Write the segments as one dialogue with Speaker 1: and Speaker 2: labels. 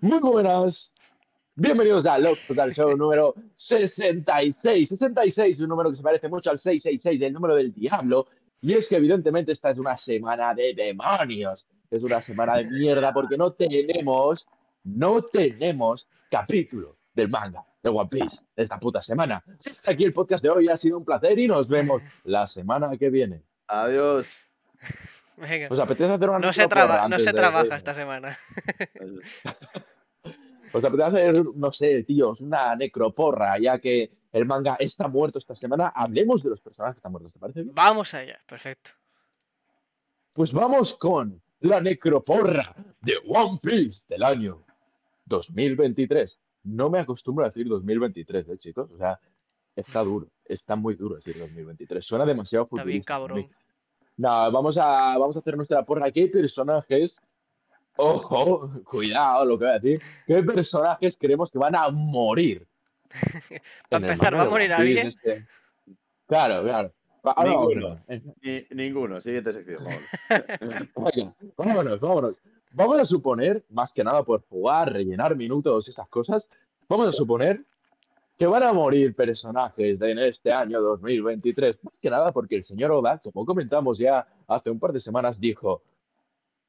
Speaker 1: Muy buenas. Bienvenidos a Locos al Show número 66. 66, un número que se parece mucho al 666 del número del diablo. Y es que evidentemente esta es una semana de demonios. Es una semana de mierda porque no tenemos, no tenemos capítulo del manga de One Piece esta puta semana. Aquí el podcast de hoy. Ha sido un placer y nos vemos la semana que viene.
Speaker 2: Adiós.
Speaker 3: Venga.
Speaker 1: ¿Os apetece hacer una
Speaker 3: No se, traba- no se
Speaker 1: de-
Speaker 3: trabaja esta semana.
Speaker 1: ¿Os apetece hacer, no sé, tíos, una necroporra, ya que el manga está muerto esta semana? Hablemos de los personajes que están muertos, ¿te parece bien?
Speaker 3: Vamos allá, perfecto.
Speaker 1: Pues vamos con la necroporra de One Piece del año 2023. No me acostumbro a decir 2023, ¿eh, chicos? O sea, está duro, está muy duro decir 2023. Suena demasiado
Speaker 3: Está bien,
Speaker 1: futurista. para Nada, vamos a, vamos a hacer nuestra porra. ¿Qué personajes, ojo, cuidado lo que voy a decir, qué personajes creemos que van a morir?
Speaker 3: Para empezar, ¿va a morir alguien?
Speaker 1: este? Claro, claro.
Speaker 2: Ninguno. Ni- ninguno. Siguiente sección. vamos.
Speaker 1: Venga, vámonos, vámonos. Vamos a suponer, más que nada por jugar, rellenar minutos, esas cosas, vamos a suponer que van a morir personajes en este año 2023. Más que nada porque el señor Oda, como comentamos ya hace un par de semanas, dijo,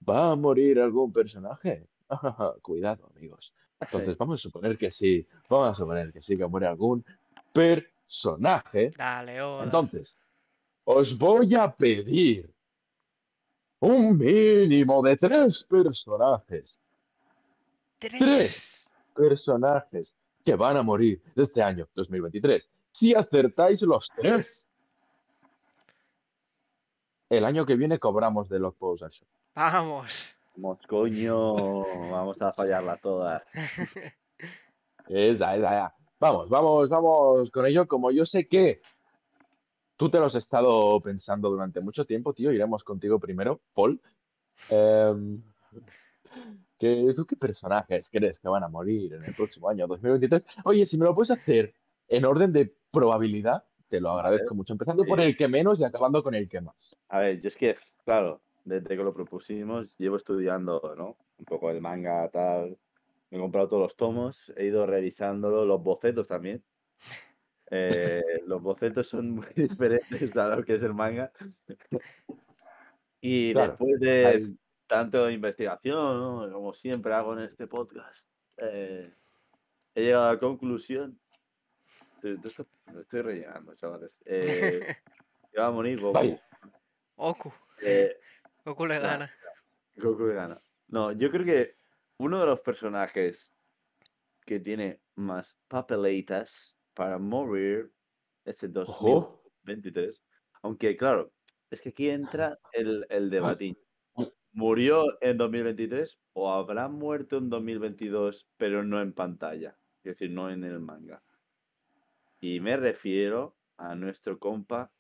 Speaker 1: ¿va a morir algún personaje? Cuidado, amigos. Entonces, vamos a suponer que sí, vamos a suponer que sí, que muere algún personaje.
Speaker 3: Dale, Oda.
Speaker 1: Entonces, os voy a pedir un mínimo de tres personajes.
Speaker 3: Tres.
Speaker 1: Personajes que van a morir este año 2023. Si acertáis los tres, el año que viene cobramos de los Post.
Speaker 3: Vamos.
Speaker 2: Vamos, coño. Vamos a fallarla todas.
Speaker 1: Esa, esa, ya. Vamos, vamos, vamos con ello. Como yo sé que tú te lo has estado pensando durante mucho tiempo, tío, iremos contigo primero, Paul. Em, ¿qué, ¿Tú qué personajes crees que van a morir en el próximo año 2023? Oye, si me lo puedes hacer en orden de probabilidad, te lo agradezco mucho. Empezando por
Speaker 2: Sí.
Speaker 1: el que menos y acabando con el que más.
Speaker 2: A ver, yo es que, claro, desde que lo propusimos, llevo estudiando, ¿no? Un poco el manga, tal. Me he comprado todos los tomos, he ido revisándolo, los bocetos también. Eh, los bocetos son muy diferentes a lo que es el manga. Y
Speaker 1: Claro,
Speaker 2: después de
Speaker 1: hay-
Speaker 2: tanto investigación, ¿no? como siempre hago en este podcast, eh, he llegado a la conclusión. Estoy, estoy- me estoy rellenando, chavales. Eh, que va a morir Goku. Eh,
Speaker 3: Goku le gana.
Speaker 2: Goku gana. No, yo creo que uno de los personajes que tiene más papeletas para morir es el
Speaker 1: Ojo.
Speaker 2: 2023. Aunque, claro, es que aquí entra el, el debatín. ¿Murió en 2023 o habrá muerto en 2022, pero no en pantalla? Es decir, no en el manga. Y me refiero a nuestro compa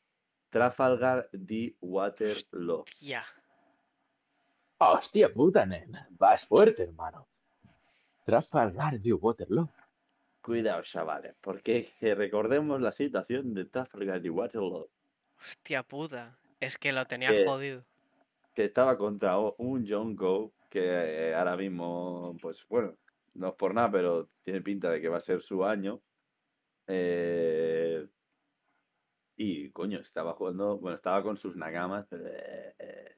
Speaker 2: Trafalgar D. Waterloo.
Speaker 3: Ya.
Speaker 1: Hostia puta, nena. Vas fuerte, hermano. Trafalgar de Waterloo.
Speaker 2: Cuidado, chavales, porque que recordemos la situación de Trafalgar y Waterloo,
Speaker 3: Hostia puta. Es que lo tenía
Speaker 2: Eh,
Speaker 3: jodido.
Speaker 2: Que estaba contra un John Go, que eh, ahora mismo, pues bueno, no es por nada, pero tiene pinta de que va a ser su año. Eh, y coño, estaba jugando, bueno, estaba con sus nagamas. eh, eh,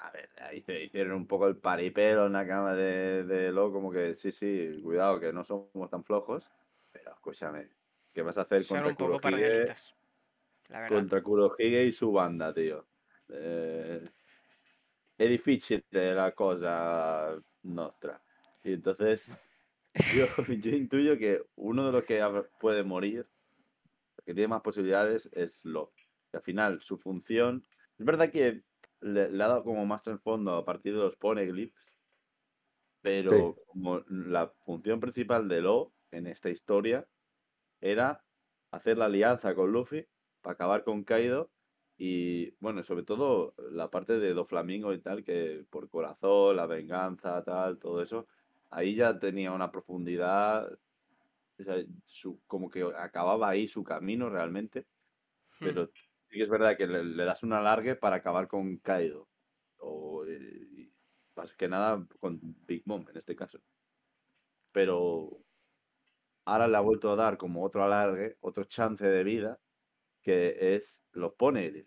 Speaker 2: a ver, ahí se hicieron un poco el paripero en la cama de, de Lo, como que sí, sí, cuidado, que no somos tan flojos. Pero escúchame, ¿qué vas a hacer
Speaker 3: Son
Speaker 2: contra
Speaker 3: un poco
Speaker 2: Kurohige?
Speaker 3: parguelitas. La verdad.
Speaker 2: contra Kurohige y su banda, tío. Eh, è difficile la cosa nostra. Y entonces, yo, yo intuyo que uno de los que puede morir, que tiene más posibilidades, es Lo. Que al final, su función. Es verdad que le, le ha dado como más trasfondo a partir de los poneglyphs, pero como la función principal de Lo en esta historia era hacer la alianza con Luffy para acabar con Kaido y bueno, sobre todo la parte de Doflamingo y tal, que por corazón, la venganza, tal, todo eso, ahí ya tenía una profundidad, o sea, su- como que acababa ahí su camino realmente,
Speaker 3: Hmm.
Speaker 2: pero sí que es verdad que le, le das un alargue para acabar con Kaido. O, eh, más que nada con Big Mom en este caso. Pero ahora le ha vuelto a dar como otro alargue, otro chance de vida, que es los poneres.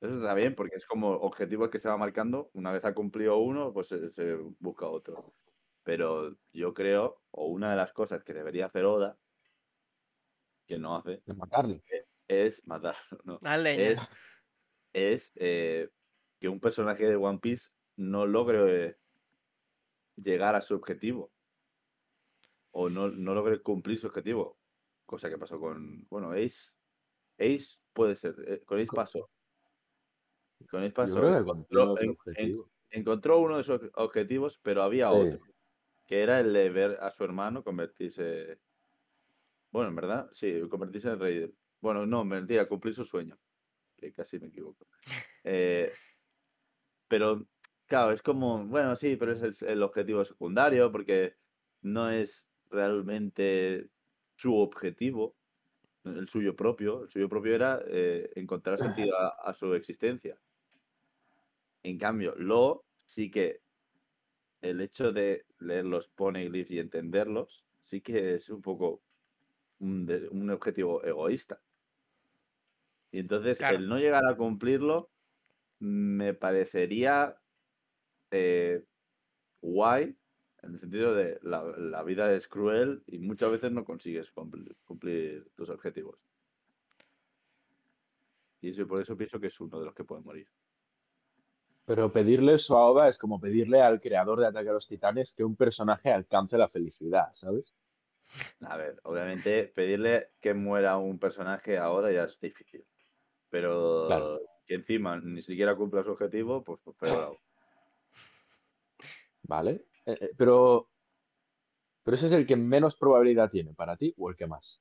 Speaker 2: Eso está bien, porque es como objetivo que se va marcando. Una vez ha cumplido uno, pues se, se busca otro. Pero yo creo, o una de las cosas que debería hacer Oda, que no hace,
Speaker 1: De matarle.
Speaker 2: es matarlo. ¿no? Es, es eh, que un personaje de One Piece no logre eh, llegar a su objetivo. O no, no logre cumplir su objetivo. Cosa que pasó con. Bueno, Ace. Ace puede ser. eh, Con Ace pasó. Con Ace pasó. encontró, en- uno de sus objetivos, pero había
Speaker 1: Sí.
Speaker 2: otro. Que era el de ver a su hermano convertirse. Bueno, en verdad, sí, convertirse en rey. Bueno, no, mentira, cumplir su sueño. Que casi me equivoco. Eh, pero, claro, es como, bueno, sí, pero es el, el objetivo secundario porque no es realmente su objetivo, el suyo propio. El suyo propio era eh, encontrar sentido a, a su existencia. En cambio, Lo sí que el hecho de leer los poneglyphs y entenderlos, sí que es un poco un, de- un objetivo egoísta. Y entonces,
Speaker 3: Claro.
Speaker 2: el no llegar a cumplirlo me parecería eh, guay, en el sentido de la, la vida es cruel y muchas veces no consigues cumplir, cumplir tus objetivos. Y eso, por eso pienso que es uno de los que puede morir.
Speaker 1: Pero pedirle eso a Oda es como pedirle al creador de Ataque a los Titanes que un personaje alcance la felicidad, ¿sabes?
Speaker 2: A ver, obviamente pedirle que muera un personaje ahora ya es difícil. Pero
Speaker 1: Claro.
Speaker 2: que encima ni siquiera cumpla su objetivo, pues, pues peor.
Speaker 1: ¿Vale? Eh, eh, pero, pero ese es el que menos probabilidad tiene para ti o el que más.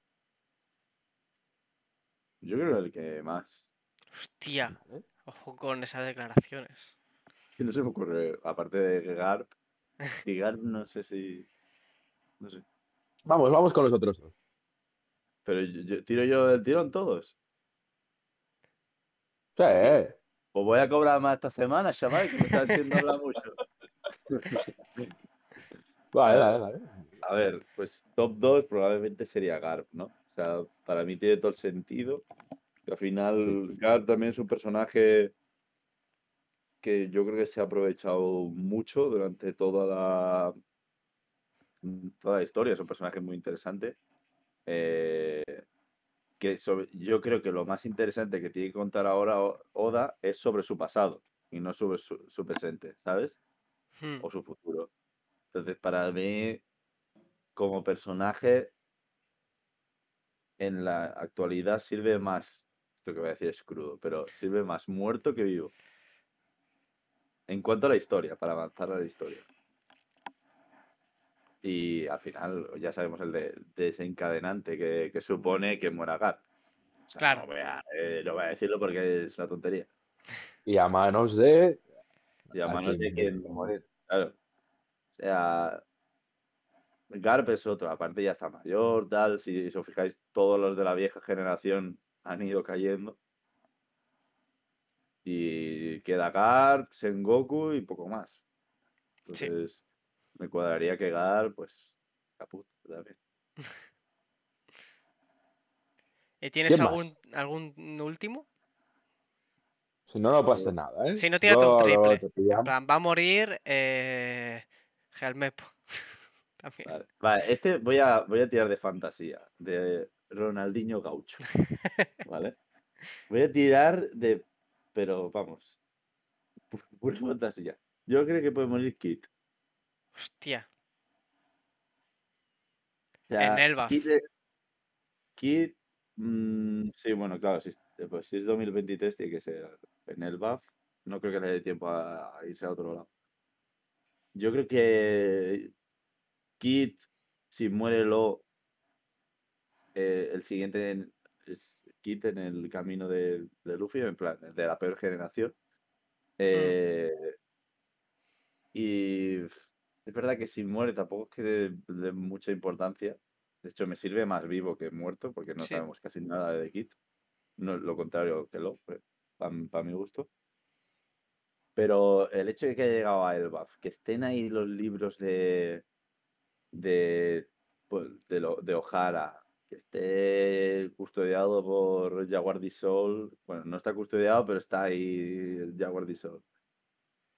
Speaker 2: Yo creo el que más.
Speaker 3: Hostia,
Speaker 1: ¿Vale?
Speaker 3: ojo con esas declaraciones.
Speaker 2: Que no se me ocurre, aparte de Garp. Y Garp no sé si. No sé.
Speaker 1: Vamos, vamos con los otros dos.
Speaker 2: Pero yo, yo- tiro yo el tirón todos.
Speaker 1: Sí, eh.
Speaker 2: Pues voy a cobrar más esta semana, chaval, que me está haciendo hablar mucho.
Speaker 1: Vale, vale, vale.
Speaker 2: A ver, pues top 2 probablemente sería Garp, ¿no? O sea, para mí tiene todo el sentido. Que al final, Garp también es un personaje que yo creo que se ha aprovechado mucho durante toda la, toda la historia. Es un personaje muy interesante. Eh, que sobre- yo creo que lo más interesante que tiene que contar ahora Oda es sobre su pasado y no sobre su, su presente, ¿sabes?
Speaker 3: Hmm,
Speaker 2: o su futuro. Entonces, para mí, como personaje, en la actualidad sirve más, esto que voy a decir es crudo, pero sirve más muerto que vivo. En cuanto a la historia, para avanzar a la historia. Y al final, ya sabemos el de- desencadenante que, que supone que muera. O sea,
Speaker 3: Claro.
Speaker 2: No voy, a, eh, no voy a decirlo porque es una tontería.
Speaker 1: Y a manos de.
Speaker 2: Y a
Speaker 1: a
Speaker 2: manos de
Speaker 1: quien morir.
Speaker 2: Claro. Sea, Garp es otro, aparte ya está mayor, tal. Si, si os fijáis, todos los de la vieja generación han ido cayendo. Y queda Garp, Sengoku y poco más.
Speaker 3: Sí.
Speaker 2: Entonces, me cuadraría que Garp, pues, caput también.
Speaker 3: ¿Y tienes algún, algún último?
Speaker 1: Si no, no pasa nada, ¿eh?
Speaker 3: Si no, tírate un triple. plan, va a morir eh, Helmepo. También.
Speaker 2: Vale. Vale, este voy a, voy a tirar de fantasía, de Ronaldinho Gaucho. ¿Vale? Voy a tirar de. Pero vamos. pu- Pura fantasía. Yo creo que puede morir Kit.
Speaker 3: Hostia.
Speaker 2: O sea,
Speaker 3: En Elbaf.
Speaker 2: Kit. Kit, mm, sí, bueno, claro, si, es- pues si es 2023 tiene que ser en el BAF. No creo que le dé tiempo a, a irse a otro lado. Yo creo que Kit, si muere Lo, eh, el siguiente en- es Kit en el camino de, de Luffy, en plan, de la peor generación. Eh, y es verdad que si muere tampoco es que de, de mucha importancia. De hecho, me sirve más vivo que muerto, porque no
Speaker 3: Sí.
Speaker 2: sabemos casi nada de Kit. No, lo contrario que Lo, para mi gusto. Pero el hecho de que haya llegado a Elbaf, que estén ahí los libros de. de. pues, de, lo- de O'Hara, que esté custodiado por Jaguar Sol. Bueno, no está custodiado, pero está ahí el Jaguar Sol.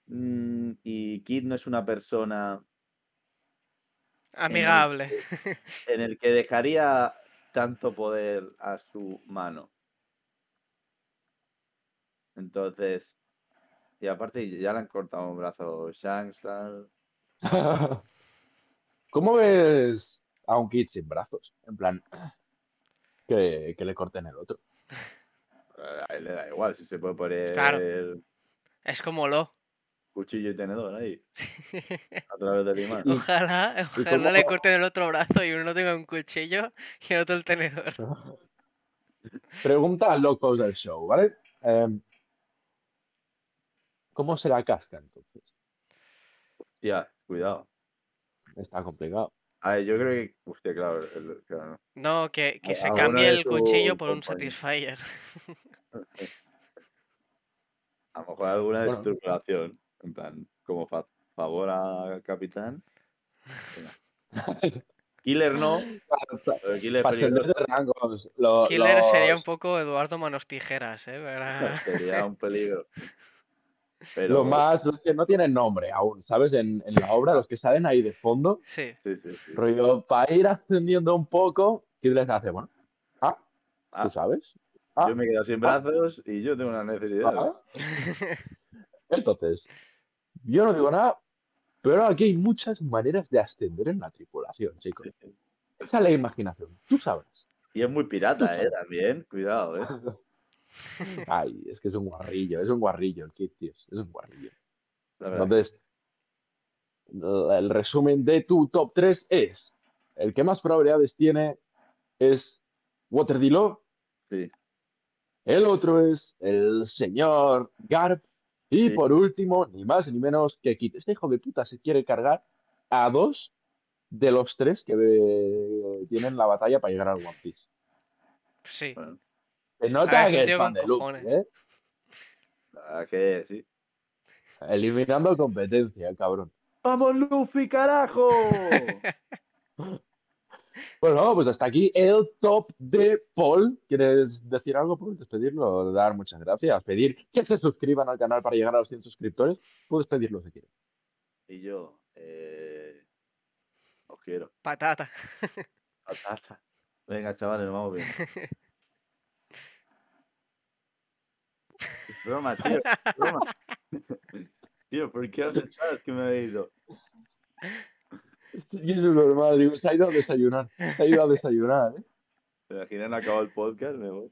Speaker 2: Mm, y Kid no es una persona
Speaker 3: Amigable.
Speaker 2: en el que dejaría tanto poder a su mano. Entonces, y aparte ya le han cortado un brazo Shanks, tal.
Speaker 1: ¿Cómo ves a un kid sin brazos? En plan, que, que le corten el otro.
Speaker 2: Eh, A él le da igual si se puede poner
Speaker 3: Claro. Es como lo.
Speaker 2: cuchillo y tenedor ahí, a través del imán.
Speaker 3: Ojalá,
Speaker 1: ¿Y
Speaker 3: ojalá le corten el otro brazo y uno tenga un cuchillo y el otro el tenedor.
Speaker 1: Pregunta al locos del show, ¿vale? Em, ¿Cómo será Casca entonces?
Speaker 2: Hostia, cuidado.
Speaker 1: Está complicado.
Speaker 2: A ver, yo creo que. Hostia, claro. el- claro.
Speaker 3: No, que, que se cambie el cuchillo por un. Satisfyer.
Speaker 2: A lo mejor alguna
Speaker 1: Bueno.
Speaker 2: estructuración. En plan, como fa- favor a capitán. Killer no. Killer
Speaker 1: Para ascender
Speaker 2: peligroso.
Speaker 1: de rangos. lo-
Speaker 3: Killer sería un poco Eduardo Manos Tijeras, ¿eh?
Speaker 2: Sería un peligro. Pero.
Speaker 1: Los más, los que no tienen nombre aún, ¿sabes? En, en la obra, los que salen ahí de fondo,
Speaker 3: Sí,
Speaker 2: Sí, sí, sí.
Speaker 1: rollo, para ir ascendiendo un poco, ¿qué les hace? Bueno, ah,
Speaker 2: Ah,
Speaker 1: ¿tú sabes? Ah,
Speaker 2: yo me quedo sin brazos y yo tengo una necesidad.
Speaker 1: ah. Entonces, yo no digo nada, pero aquí hay muchas maneras de ascender en la tripulación, chicos. Esa es la imaginación, tú sabes.
Speaker 2: Y es muy pirata, ¿eh? También. Cuidado, ¿eh?
Speaker 1: Ay, es que es un guarrillo, es un guarrillo el kit, tío, es un guarrillo. Entonces, el resumen de tu top 3 es, el que más probabilidades tiene es Waterdilo,
Speaker 2: Sí.
Speaker 1: el otro es el señor Garp, y
Speaker 2: Sí.
Speaker 1: por último, ni más ni menos que Kit. Este hijo de puta se quiere cargar a dos de los tres que eh, tienen la batalla para llegar al One Piece.
Speaker 3: sí.
Speaker 2: Bueno,
Speaker 1: Se nota
Speaker 3: Ah, un
Speaker 1: que es fan de. ¿eh?
Speaker 2: verdad que sí.
Speaker 1: Eliminando competencia, el cabrón.
Speaker 2: ¡Vamos, Luffy, carajo!
Speaker 1: Bueno, pues hasta aquí el top de Paul. ¿Quieres decir algo? ¿Puedes despedirlo? Dar muchas gracias. Pedir que se suscriban al canal para llegar a los 100 suscriptores. Puedes pedirlo si quieres.
Speaker 2: y yo, eh... os quiero.
Speaker 3: Patata.
Speaker 2: Patata. Venga, chavales, nos vamos bien. broma, tío. broma. tío, ¿por qué haces sabes que me he ido?
Speaker 1: Y es normal. Digo, se ha ido a desayunar. Se ha ido a desayunar, ¿eh?
Speaker 2: ¿Te imaginan acabado el podcast? Me voy.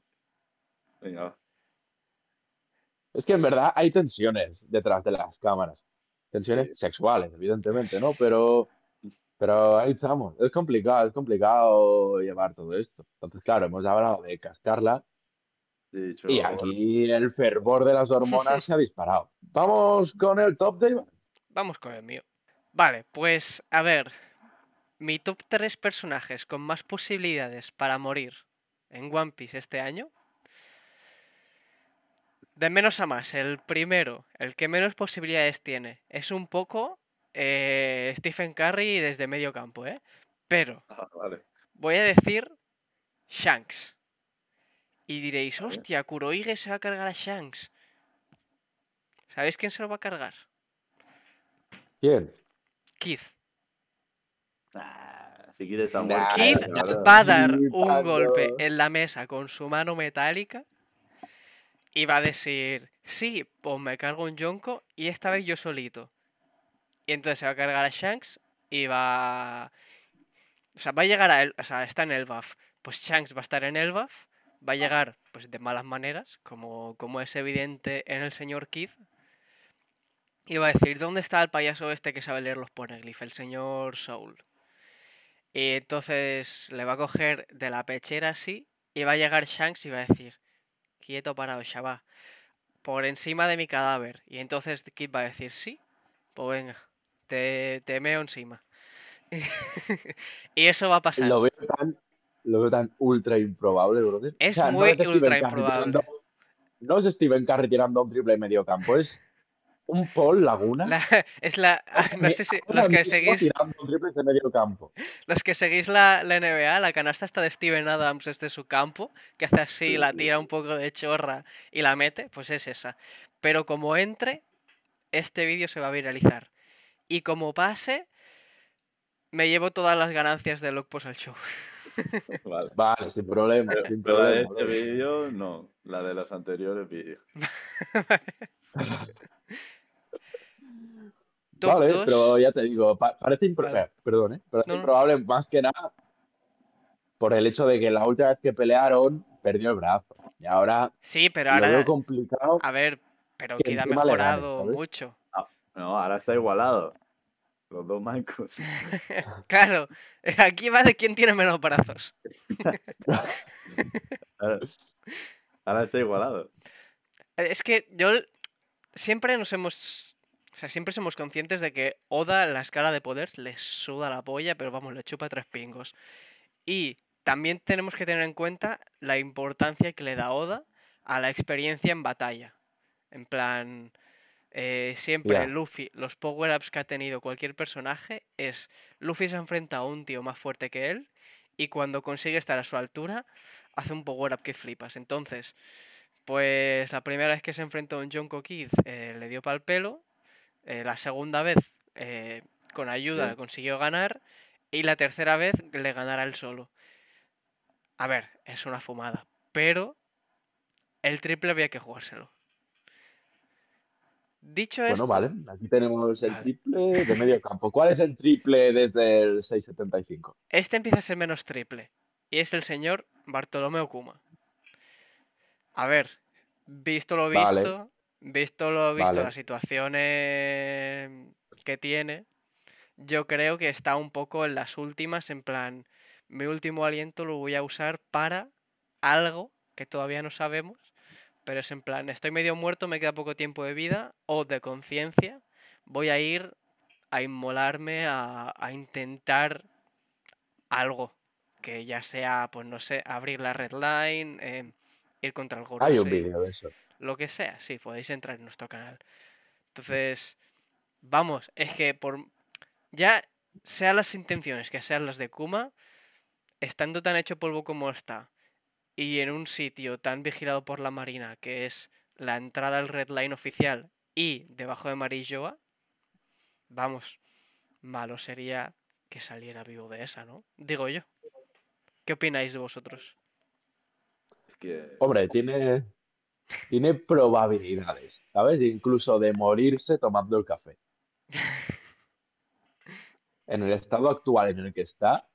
Speaker 2: Venga, va.
Speaker 1: Es que en verdad hay tensiones detrás de las cámaras. Tensiones sexuales, evidentemente, ¿no? Pero, pero ahí estamos. Es complicado, es complicado llevar todo esto. Entonces, claro, hemos hablado de cascarla
Speaker 2: He dicho,
Speaker 1: y aquí el fervor de las hormonas se ha disparado. Vamos con el top de Iván.
Speaker 3: Vamos con el mío. Vale, pues a ver. Mi top 3 personajes con más posibilidades para morir en One Piece este año. De menos a más, el primero, el que menos posibilidades tiene, es un poco eh, Stephen Curry desde medio campo, ¿eh? Pero
Speaker 2: Ah, vale.
Speaker 3: voy a decir Shanks. Y diréis, hostia, Kurohige se va a cargar a Shanks. ¿Sabéis quién se lo va a cargar?
Speaker 1: ¿Quién?
Speaker 3: Keith.
Speaker 2: Ah, si muerto.
Speaker 3: Keith
Speaker 2: verdad.
Speaker 3: va a dar un golpe en la mesa con su mano metálica y va a decir, sí, pues me cargo un Yonko y esta vez yo solito. Y entonces se va a cargar a Shanks y va... O sea, va a llegar a él, o sea, está en el buff. Pues Shanks va a estar en el buff, va a llegar pues de malas maneras, como, como es evidente en el señor Keith. Y va a decir, ¿dónde está el payaso este que sabe leer los poneglyphs? El señor Soul. Y entonces le va a coger de la pechera así y va a llegar Shanks y va a decir, quieto parado, chaval, por encima de mi cadáver. Y entonces Kid va a decir, sí, pues venga, te, te meo encima. y eso va a pasar.
Speaker 1: Lo veo lo veo tan ultra improbable, brother.
Speaker 3: Es
Speaker 1: no
Speaker 3: muy
Speaker 1: Stephen
Speaker 3: ultra
Speaker 1: Curry
Speaker 3: improbable.
Speaker 1: tirando- no es Steven Curry tirando un triple en medio campo, es un Paul Laguna.
Speaker 3: La- es la. No sé si. Los que seguís. Los que seguís la, la NBA, la canasta está de Steven Adams desde su campo, que hace así,
Speaker 1: Sí,
Speaker 3: la tira un poco de chorra y la mete, pues es esa. Pero como entre, este vídeo se va a viralizar. Y como pase, me llevo todas las ganancias de Lockpost al show.
Speaker 2: Vale.
Speaker 1: Vale, sin problema, sin
Speaker 2: Pero la de este vídeo, no. La de los anteriores vídeos.
Speaker 3: Top
Speaker 1: vale,
Speaker 3: dos.
Speaker 1: pero ya te digo, pa- parece, impro-
Speaker 3: Vale.
Speaker 1: eh, perdón, ¿eh? Parece
Speaker 3: No, no.
Speaker 1: improbable más que nada por el hecho de que la última vez que pelearon perdió el brazo. Y ahora
Speaker 3: Sí, pero
Speaker 1: lo veo
Speaker 3: ahora.
Speaker 1: complicado.
Speaker 3: A ver, pero
Speaker 1: que ganes,
Speaker 3: mejorado mucho.
Speaker 2: No, ahora está igualado. Los dos mancos.
Speaker 3: Claro, aquí va de quién tiene menos brazos.
Speaker 2: Ahora, ahora está igualado.
Speaker 3: Es que yo siempre nos hemos. O sea, siempre somos conscientes de que Oda, la escala de poder, le suda la polla, pero vamos, le chupa tres pingos. Y también tenemos que tener en cuenta la importancia que le da Oda a la experiencia en batalla. En plan, eh, siempre. Luffy, los power-ups que ha tenido cualquier personaje es Luffy se enfrenta a un tío más fuerte que él y cuando consigue estar a su altura hace un power-up que flipas. Entonces, pues la primera vez que se enfrentó a un Jonko Kid eh, le dio pal pelo. eh, la segunda vez, con ayuda, consiguió ganar. Y la tercera vez le ganará él solo. A ver, es una fumada. Pero el triple había que jugárselo. Dicho
Speaker 1: Bueno,
Speaker 3: esto,
Speaker 1: vale, aquí tenemos el
Speaker 3: Vale.
Speaker 1: triple de medio campo. ¿Cuál es el triple desde el 6.75?
Speaker 3: este empieza a ser menos triple. Y es el señor Bartolomeo Kuma. A ver, visto lo
Speaker 1: Vale.
Speaker 3: visto, visto lo visto,
Speaker 1: Vale.
Speaker 3: las situaciones que tiene, yo creo que está un poco en las últimas, en plan, mi último aliento lo voy a usar para algo que todavía no sabemos, pero es en plan, estoy medio muerto, me queda poco tiempo de vida, o de conciencia, voy a ir a inmolarme, a, a intentar algo, que ya sea, pues no sé, abrir la red line, eh, ir contra el
Speaker 1: Hay un vídeo de eso.
Speaker 3: lo que sea, sí, podéis entrar en nuestro canal. Entonces, vamos, es que por ya sean las intenciones que sean las de Kuma, estando tan hecho polvo como está y en un sitio tan vigilado por la Marina que es la entrada al Red Line oficial y debajo de Marilloa, vamos, malo sería que saliera vivo de esa, ¿no? Digo yo. ¿Qué opináis de vosotros?
Speaker 2: Es que.
Speaker 1: Hombre, tiene, tiene probabilidades, ¿sabes? Incluso de morirse tomando el café. En el estado actual en el que está,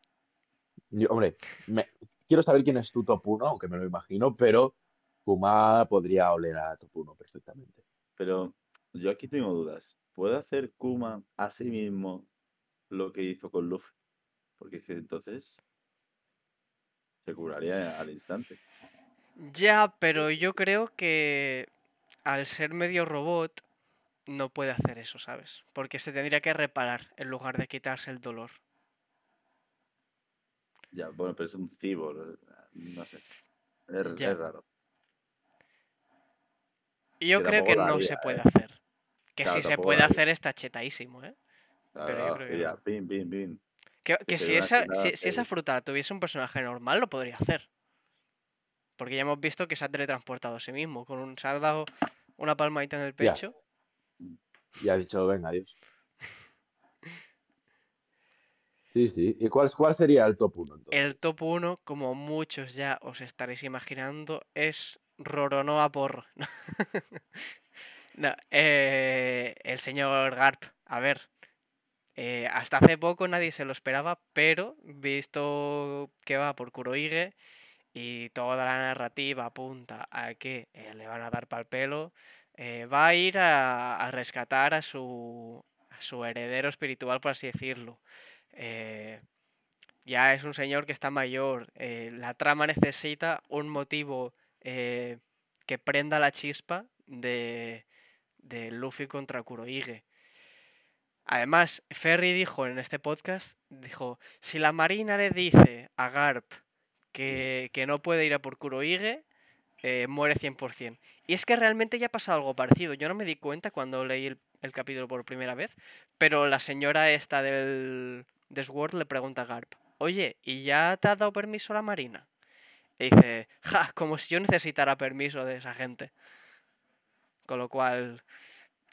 Speaker 1: yo, hombre, me- quiero saber quién es tu top 1, aunque me lo imagino, pero Kuma podría oler a top 1 perfectamente.
Speaker 2: Pero yo aquí tengo dudas. ¿Puede hacer Kuma a sí mismo lo que hizo con Luffy? Porque es que entonces se curaría al instante.
Speaker 3: Ya, pero yo creo que al ser medio robot no puede hacer eso, ¿sabes? Porque se tendría que reparar en lugar de quitarse el dolor.
Speaker 2: Ya, bueno, pero es un cibor. No sé. Es, es raro.
Speaker 3: Yo
Speaker 2: Que
Speaker 3: creo que no se puede
Speaker 2: ¿eh?
Speaker 3: hacer. Que
Speaker 2: Claro,
Speaker 3: si se puede hacer está chetadísimo, ¿eh?
Speaker 2: Claro,
Speaker 3: Pero yo creo
Speaker 2: que
Speaker 3: que
Speaker 2: ya,
Speaker 3: no.
Speaker 2: pin, pin, pin.
Speaker 3: Que, que
Speaker 2: te
Speaker 3: si esa, si, si esa fruta tuviese un personaje normal, lo podría hacer. Porque ya hemos visto que se ha teletransportado a sí mismo. Con un, se ha dado una palmadita en el
Speaker 1: Ya.
Speaker 3: pecho.
Speaker 1: Y ha dicho, venga, adiós. Sí, sí. ¿Y cuál, cuál sería el top 1 entonces?
Speaker 3: El top 1, como muchos ya os estaréis imaginando, es Roronoa Porro. No, eh, el señor Garp. A ver, eh, hasta hace poco nadie se lo esperaba, pero visto que va por Kurohige y toda la narrativa apunta a que eh, le van a dar pal pelo, va a ir a, a rescatar a su, a su heredero espiritual, por así decirlo. Eh, ya es un señor que está mayor. eh, la trama necesita un motivo eh, que prenda la chispa de, de Luffy contra Kurohige. Además, Ferry dijo en este podcast, dijo, si la Marina le dice a Garp que, que no puede ir a por Kurohige, eh, muere 100%. Y es que realmente ya ha pasado algo parecido. Yo no me di cuenta cuando leí el el capítulo por primera vez, pero la señora esta del de Sword le pregunta a Garp, oye, ¿y ya te ha dado permiso la Marina? Y dice, ja, como si yo necesitara permiso de esa gente. Con lo cual,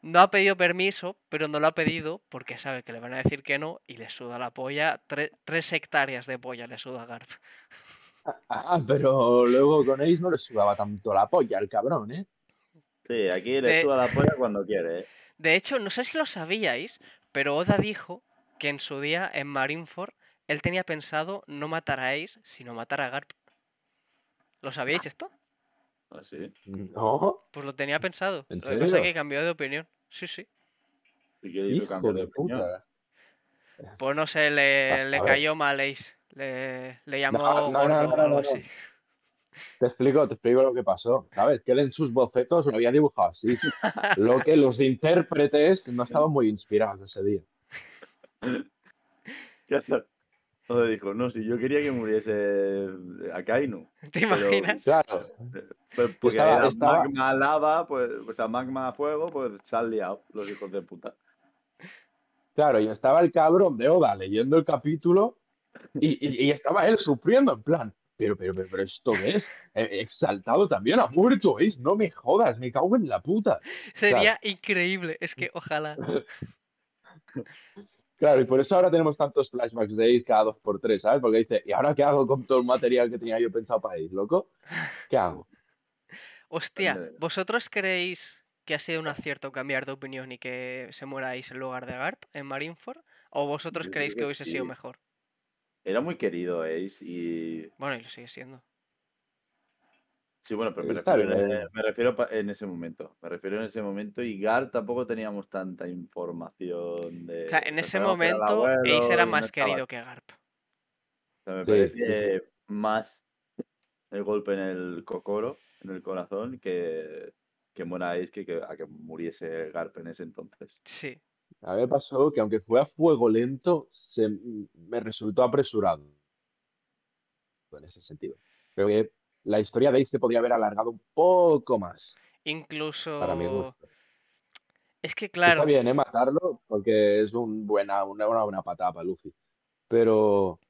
Speaker 3: no ha pedido permiso, pero no lo ha pedido porque sabe que le van a decir que no y le suda la polla, tre- tres hectáreas de polla le suda a Garp.
Speaker 1: Ah, pero luego con Ace no le sudaba tanto la polla al cabrón, ¿eh?
Speaker 2: Sí, aquí le
Speaker 3: De-
Speaker 2: suda la polla cuando quiere, ¿eh?
Speaker 3: De hecho, no sé si lo sabíais, pero Oda dijo que en su día en Marineford él tenía pensado no matar a Ace, sino matar a Garp. ¿Lo sabíais esto?
Speaker 2: Así.
Speaker 1: No,
Speaker 3: Pues lo tenía pensado.
Speaker 1: ¿En
Speaker 3: Lo que pasa es que cambió de opinión. Sí, sí.
Speaker 2: ¿Y qué hizo
Speaker 1: hijo
Speaker 2: cambio
Speaker 1: de
Speaker 2: opinión?
Speaker 1: puta.
Speaker 3: Pues no sé, le, le cayó mal Ace. Le, le llamó
Speaker 1: no, no,
Speaker 3: gordo
Speaker 1: no,
Speaker 3: o
Speaker 1: no,
Speaker 3: algo
Speaker 1: no.
Speaker 3: así.
Speaker 1: Te explico, te explico lo que pasó. ¿Sabes? Que él en sus bocetos lo había dibujado así. Lo que los intérpretes no estaban muy inspirados ese día.
Speaker 2: Claro. Entonces dijo, no, si yo quería que muriese Akainu.
Speaker 3: ¿Te
Speaker 2: Pero-
Speaker 3: imaginas?
Speaker 1: Claro,
Speaker 2: Pues porque
Speaker 1: Estaba-
Speaker 2: era
Speaker 1: estaba-
Speaker 2: magma lava, pues, o sea, magma fuego, pues se han liado los hijos de puta.
Speaker 1: claro, y estaba el cabrón de Oda leyendo el capítulo y, y- y estaba él sufriendo en plan. Pero, pero, pero, pero ¿esto qué es? Eh, Exaltado también ha muerto, ¿es? No me jodas, me cago en la puta.
Speaker 3: Sería increíble. Es que ojalá.
Speaker 1: Claro, y por eso ahora tenemos tantos flashbacks de Ace cada dos por tres, ¿sabes? Porque dice, ¿y ahora qué hago con todo el material que tenía yo pensado para Ace, loco? ¿Qué hago?
Speaker 3: Hostia. ¿vosotros creéis que ha sido un acierto cambiar de opinión y que se muráis en lugar de Garp en Marineford? ¿O vosotros creéis que hubiese sido mejor?
Speaker 2: Era muy querido Ace y...
Speaker 3: Bueno, y lo sigue siendo.
Speaker 2: Sí, bueno, pero me refiero, en,
Speaker 1: bien.
Speaker 2: me refiero pa- en ese momento. Me refiero en ese momento y Gar tampoco teníamos tanta información de...
Speaker 3: O sea, en ese momento
Speaker 2: abuelo
Speaker 3: Ace era
Speaker 2: no
Speaker 3: más querido que Garp.
Speaker 2: O sea, me
Speaker 1: Sí, sí,
Speaker 2: parece más el golpe en el cocoro, en el corazón, que, que muera Ace que, que a que muriese Garp en ese entonces.
Speaker 3: Sí.
Speaker 1: A mí me pasó que aunque fue a fuego lento, se, me resultó apresurado. En ese sentido. Creo que la historia de Ace se podría haber alargado un poco más,
Speaker 3: Incluso.
Speaker 1: para mi gusto.
Speaker 3: Es que
Speaker 1: Está
Speaker 3: claro,
Speaker 1: bien, ¿eh? Matarlo, porque es un buena, una, una buena patada para Luffy. Pero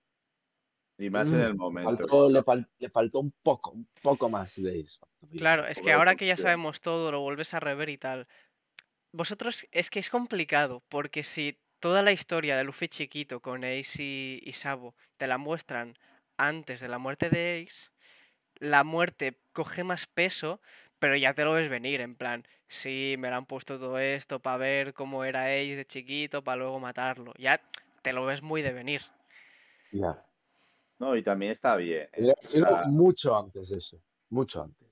Speaker 2: Y más en
Speaker 1: Mm,
Speaker 2: el momento.
Speaker 1: faltó- le, fal- le faltó un poco, un poco más de Ace.
Speaker 3: claro, es que ahora que ya sabemos todo, lo vuelves a rever y tal. Vosotros, es que es complicado, porque si toda la historia de Luffy chiquito con Ace y, y Sabo te la muestran antes de la muerte de Ace, la muerte coge más peso, pero ya te lo ves venir, en plan, sí, me lo han puesto todo esto para ver cómo era Ace de chiquito, para luego matarlo. Ya te lo ves muy de venir.
Speaker 1: Ya.
Speaker 2: No, y también está bien. ¿eh?
Speaker 1: Mucho antes eso. Mucho antes.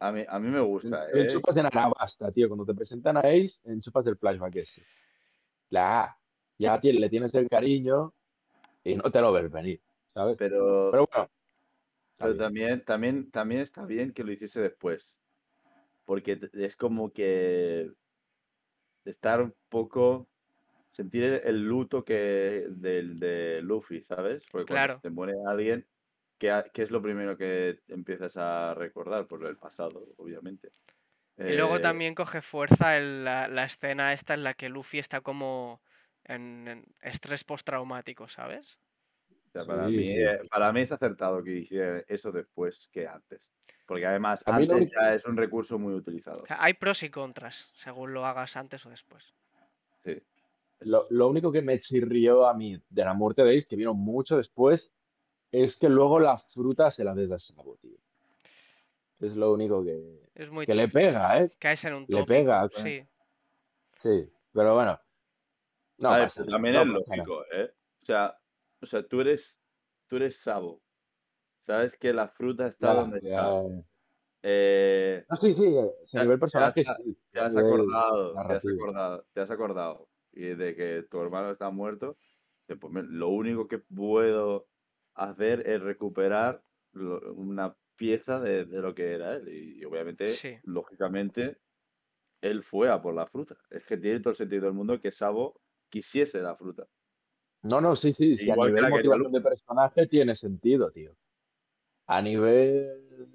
Speaker 2: a, mí, a mí me gusta,
Speaker 1: En
Speaker 2: ¿eh?
Speaker 1: chupas de Narabasta, tío. Cuando te presentan a Ace, en chupas del flashback ese. La ya ti- le tienes el cariño y no te lo ves venir, ¿sabes?
Speaker 2: Pero,
Speaker 1: Pero bueno.
Speaker 2: Pero
Speaker 1: bien.
Speaker 2: también, también, también está bien que lo hiciese después. Porque es como que estar un poco. Sentir el, luto que del de Luffy, ¿sabes? Porque cuando se te muere alguien, ¿qué, es lo primero que empiezas a recordar? Por el pasado, obviamente.
Speaker 3: Y luego
Speaker 2: Eh,
Speaker 3: también coge fuerza el- la, la escena esta en la que Luffy está como en, en estrés postraumático, ¿sabes?
Speaker 2: O sea, para,
Speaker 1: Sí,
Speaker 2: mí,
Speaker 1: sí, sí.
Speaker 2: para mí es acertado que hiciera eso después que antes. Porque además,
Speaker 1: A lo
Speaker 2: antes ya es un recurso muy utilizado.
Speaker 3: O sea, hay pros y contras, según lo hagas antes o después.
Speaker 2: Sí.
Speaker 1: Lo, lo único que me chirrió a mí de la muerte de Ace, que vino mucho después, es que luego la fruta se la des a Sabo, tío. Es lo único que,
Speaker 3: Es muy...
Speaker 1: que le pega, ¿eh?
Speaker 3: Caes en un
Speaker 1: le pega,
Speaker 3: Sí.
Speaker 1: Sí, pero bueno. No
Speaker 2: A ver,
Speaker 1: pasa nada,
Speaker 2: también
Speaker 1: no
Speaker 2: es
Speaker 1: pasa nada.
Speaker 2: lógico, ¿eh? O sea, o sea, tú eres, tú eres Sabo. Sabes que la fruta está
Speaker 1: Ya,
Speaker 2: donde
Speaker 1: ya.
Speaker 2: está. Eh,
Speaker 1: No, sí, sí, a
Speaker 2: Ya-
Speaker 1: nivel sí.
Speaker 2: te has acordado, te has acordado, te has acordado y de que tu hermano está muerto. pues, lo único que puedo hacer es recuperar lo- una pieza de, de lo que era él. Y, obviamente,
Speaker 3: Sí.
Speaker 2: lógicamente, él fue a por la fruta. Es que tiene todo el sentido del mundo que Sabo quisiese la fruta.
Speaker 1: No, no, sí, sí, sí, a
Speaker 2: Igual
Speaker 1: nivel
Speaker 2: que
Speaker 1: motivación de personaje tiene sentido, tío. A nivel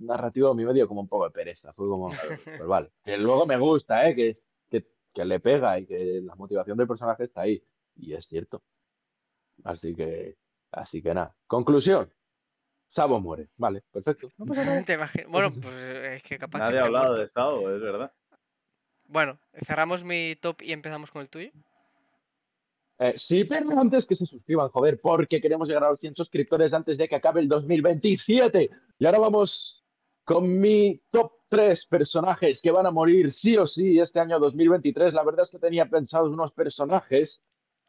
Speaker 1: narrativo a mí me dio como un poco de pereza, fue como, pues vale. Que luego me gusta, ¿eh? Que, que que le pega y que la motivación del personaje está ahí. Y es cierto. Así que, así que nada. Conclusión. Sabo muere. Vale, perfecto. No pasa nada.
Speaker 3: ¿Te Bueno, pues es que capaz que
Speaker 2: Nadie ha hablado
Speaker 3: muerto.
Speaker 2: de Sabo, es verdad.
Speaker 3: Bueno, cerramos mi top y empezamos con el tuyo.
Speaker 1: Eh, sí, pero antes que se suscriban, joder, porque queremos llegar a los 100 suscriptores antes de que acabe el 2027. Y ahora vamos con mi top 3 personajes que van a morir sí o sí este año 2023. La verdad es que tenía pensados unos personajes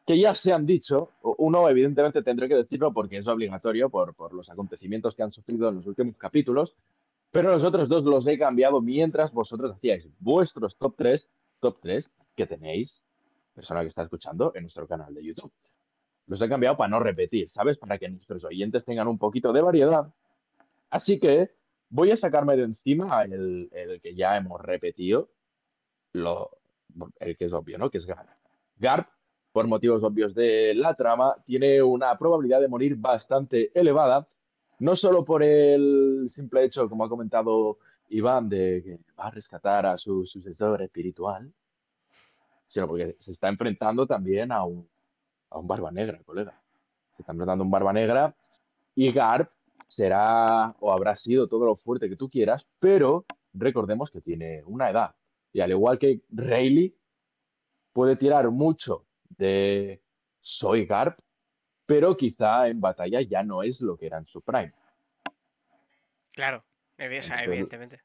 Speaker 1: que ya se han dicho. Uno, evidentemente, tendré que decirlo porque es obligatorio por, por los acontecimientos que han sufrido en los últimos capítulos. Pero los otros dos los he cambiado mientras vosotros hacíais vuestros top 3, top 3 que tenéis persona que está escuchando en nuestro canal de YouTube. Los he cambiado para no repetir, ¿sabes? Para que nuestros oyentes tengan un poquito de variedad. Así que voy a sacarme de encima el, el que ya hemos repetido, lo, el que es obvio, ¿no? Que es Garp. Garp, por motivos obvios de la trama, tiene una probabilidad de morir bastante elevada, no solo por el simple hecho, como ha comentado Iván, de que va a rescatar a su sucesor espiritual, sino porque se está enfrentando también a un, a un barba negra, colega. Se está enfrentando a un barba negra y Garp será o habrá sido todo lo fuerte que tú quieras, pero recordemos que tiene una edad. Y al igual que Rayleigh, puede tirar mucho de soy Garp, pero quizá en batalla ya no es lo que era en su prime.
Speaker 3: Claro, o sea, evidentemente.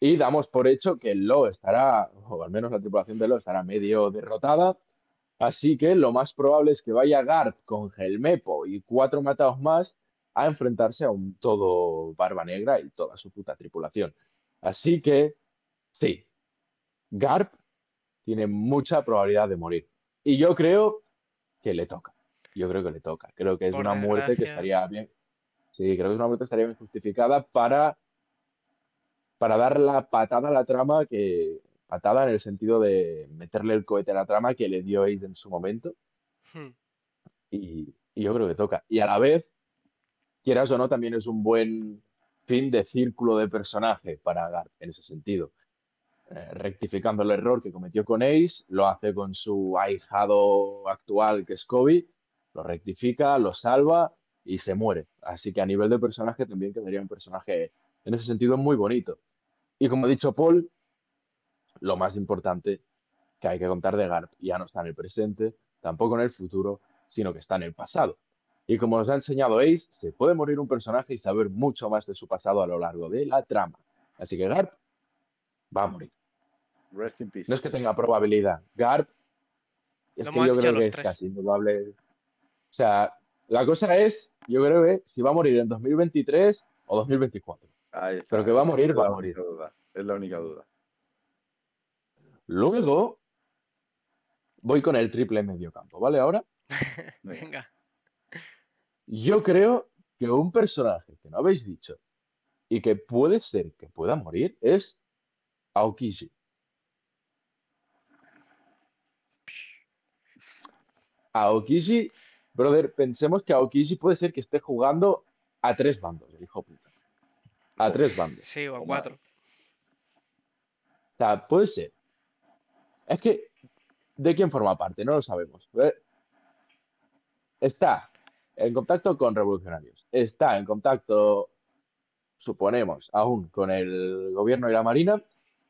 Speaker 1: Y damos por hecho que Lo estará, o al menos la tripulación de Lo estará medio derrotada. Así que lo más probable es que vaya Garp con Gelmepo y cuatro matados más a enfrentarse a un todo Barba Negra y toda su puta tripulación. Así que, sí, Garp tiene mucha probabilidad de morir. Y yo creo que le toca. Yo creo que le toca. Creo que es
Speaker 3: Por
Speaker 1: una muerte que estaría bien. Sí, creo que es una muerte que estaría bien justificada para para dar la patada a la trama que patada en el sentido de meterle el cohete a la trama que le dio Ace en su momento
Speaker 3: Hmm.
Speaker 1: y, y yo creo que toca. Y a la vez, quieras o no, también es un buen fin de círculo de personaje para Garp en ese sentido. Eh, rectificando el error que cometió con Ace, lo hace con su ahijado actual que es Kobe, lo rectifica, lo salva y se muere. Así que a nivel de personaje también quedaría un personaje en ese sentido muy bonito. Y como ha dicho Paul, lo más importante que hay que contar de Garp ya no está en el presente, tampoco en el futuro, sino que está en el pasado. Y como nos ha enseñado Ace, se puede morir un personaje y saber mucho más de su pasado a lo largo de la trama. Así que Garp va a morir.
Speaker 2: Rest in peace.
Speaker 1: No es que tenga probabilidad. Garp es
Speaker 3: Lo
Speaker 1: que yo creo
Speaker 3: los
Speaker 1: que es
Speaker 3: tres.
Speaker 1: casi indudable. O sea, la cosa es, yo creo que si va a morir en 2023 o 2024.
Speaker 2: Ahí está.
Speaker 1: pero que va a morir, va a morir.
Speaker 2: Es la única duda.
Speaker 1: Luego voy con el triple mediocampo, ¿vale? Ahora
Speaker 2: Venga.
Speaker 3: Venga.
Speaker 1: Yo creo que un personaje que no habéis dicho y que puede ser que pueda morir es Aokiji. Aokiji, brother, pensemos que Aokiji puede ser que esté jugando a tres bandos, el hijo puta. A tres bandos.
Speaker 3: Sí, o a cuatro.
Speaker 1: O sea, puede ser. Es que, ¿de quién forma parte? No lo sabemos. Eh, Está en contacto con revolucionarios. Está en contacto, suponemos, aún con el gobierno y la marina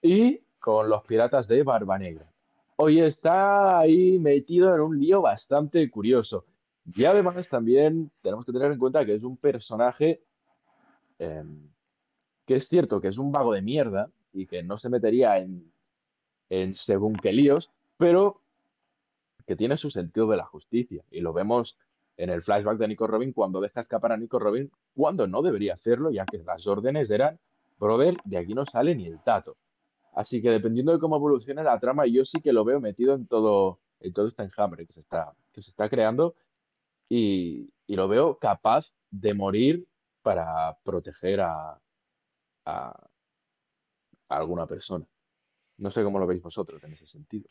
Speaker 1: y con los piratas de Barba Negra. Hoy está ahí metido en un lío bastante curioso. Y además también tenemos que tener en cuenta que es un personaje em, que es cierto que es un vago de mierda y que no se metería en, en según qué líos, pero que tiene su sentido de la justicia. Y lo vemos en el flashback de Nico Robin cuando deja escapar a Nico Robin cuando no debería hacerlo, ya que las órdenes eran, brother, de aquí no sale ni el tato. Así que dependiendo de cómo evolucione la trama, yo sí que lo veo metido en todo, en todo este enjambre que se está, que se está creando y, y lo veo capaz de morir para proteger a, a, a alguna persona. No sé cómo lo veis vosotros en ese sentido.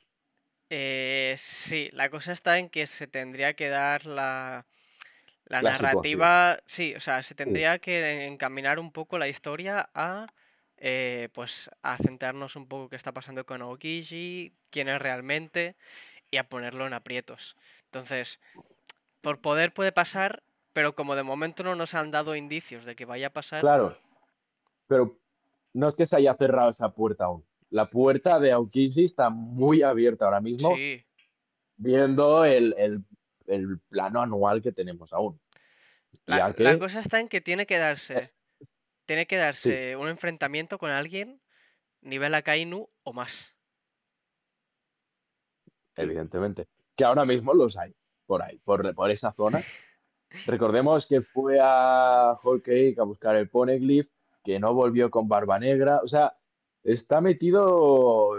Speaker 3: Eh, sí, la cosa está en que se tendría que dar la, la
Speaker 1: La
Speaker 3: narrativa. Sí, o sea, se tendría que encaminar un poco la historia a eh, pues a centrarnos un poco qué está pasando con Aokiji, quién es realmente y a ponerlo en aprietos. Entonces, por poder puede pasar, pero como de momento no nos han dado indicios de que vaya a pasar,
Speaker 1: Claro, pero no es que se haya cerrado esa puerta aún. La puerta de Aokiji está muy abierta ahora mismo,
Speaker 3: sí,
Speaker 1: viendo el, el- el plano anual que tenemos aún.
Speaker 3: La, la cosa está en que tiene que darse, tiene que darse un enfrentamiento con alguien nivel Akainu o más.
Speaker 1: evidentemente, que ahora mismo los hay por ahí, por, por esa zona. Recordemos que fue a Whole Cake a buscar el Poneglyph, que no volvió con Barba Negra. O sea, está metido.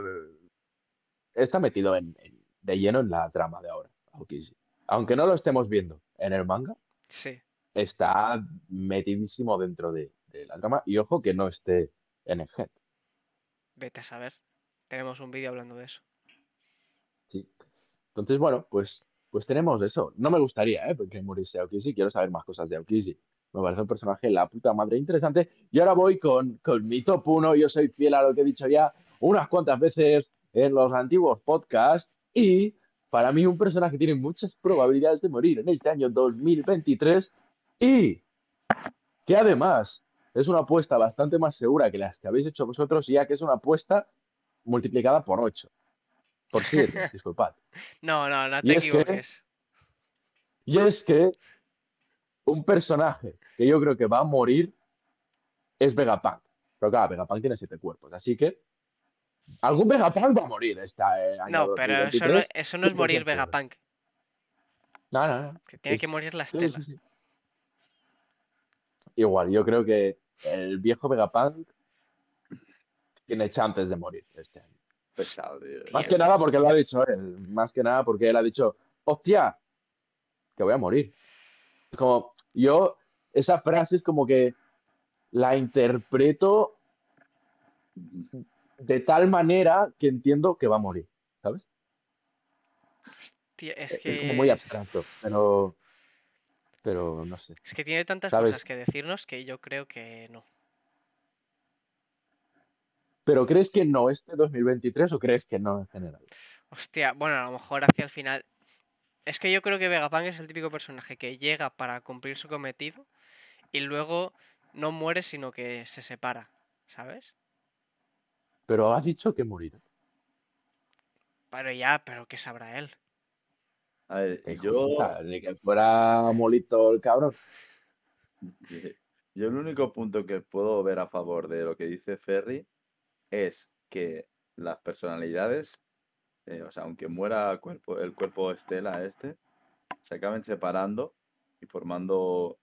Speaker 1: Está metido en, en- de lleno en la trama de ahora. Aokiji. Aunque no lo estemos viendo en el manga,
Speaker 3: Sí,
Speaker 1: está metidísimo dentro de, de la trama. Y ojo que no esté en el head.
Speaker 3: vete a saber. Tenemos un vídeo hablando de eso.
Speaker 1: Sí. Entonces, bueno, pues, pues tenemos eso. No me gustaría, ¿eh? Porque muriese Aokiji. Quiero saber más cosas de Aokiji. Me parece un personaje la puta madre interesante. Y ahora voy con, con mi top 1. Yo soy fiel a lo que he dicho ya unas cuantas veces en los antiguos podcasts. Y para mí un personaje que tiene muchas probabilidades de morir en este año 2023. Y que además es una apuesta bastante más segura que las que habéis hecho vosotros, ya que es una apuesta multiplicada por 8. Por 7, disculpad.
Speaker 3: No, no, no
Speaker 1: Y
Speaker 3: te
Speaker 1: es que-
Speaker 3: equivoques.
Speaker 1: Y es que un personaje que yo creo que va a morir es Vegapunk. Pero claro, Vegapunk tiene siete cuerpos, así que algún Vegapunk va a morir este eh, año
Speaker 3: No, pero eso no,
Speaker 1: 2023.
Speaker 3: eso no es morir
Speaker 1: 100%
Speaker 3: Vegapunk.
Speaker 1: No, no, no.
Speaker 3: Que tiene
Speaker 1: Es-
Speaker 3: que morir la
Speaker 1: Sí,
Speaker 3: estela.
Speaker 1: sí, sí. Igual, yo creo que el viejo Vegapunk tiene chances de morir este año.
Speaker 2: Pesado, tío.
Speaker 1: Más que nada porque lo ha dicho él. Más que nada porque él ha dicho, hostia, que voy a morir. Es Como, yo, esa frase es como que la interpreto de tal manera que entiendo que va a morir, ¿sabes?
Speaker 3: Es
Speaker 1: Es
Speaker 3: que,
Speaker 1: como muy abstracto, pero, pero no sé.
Speaker 3: es que tiene tantas
Speaker 1: ¿sabes?
Speaker 3: cosas que decirnos que yo creo que no.
Speaker 1: ¿Pero crees que no este 2023 o crees que no en general?
Speaker 3: Hostia, bueno, a lo mejor hacia el final. Es que yo creo que Vegapunk es el típico personaje que llega para cumplir su cometido y luego no muere, sino que se separa, ¿sabes?
Speaker 1: Pero has dicho que morirá.
Speaker 3: Pero ya, pero ¿qué sabrá él?
Speaker 2: A ver, yo,
Speaker 1: de que fuera molito el cabrón.
Speaker 2: yo el único punto que puedo ver a favor de lo que dice Ferry es que las personalidades, eh, o sea, aunque muera cuerpo, el cuerpo Estela este, se acaben separando y formando,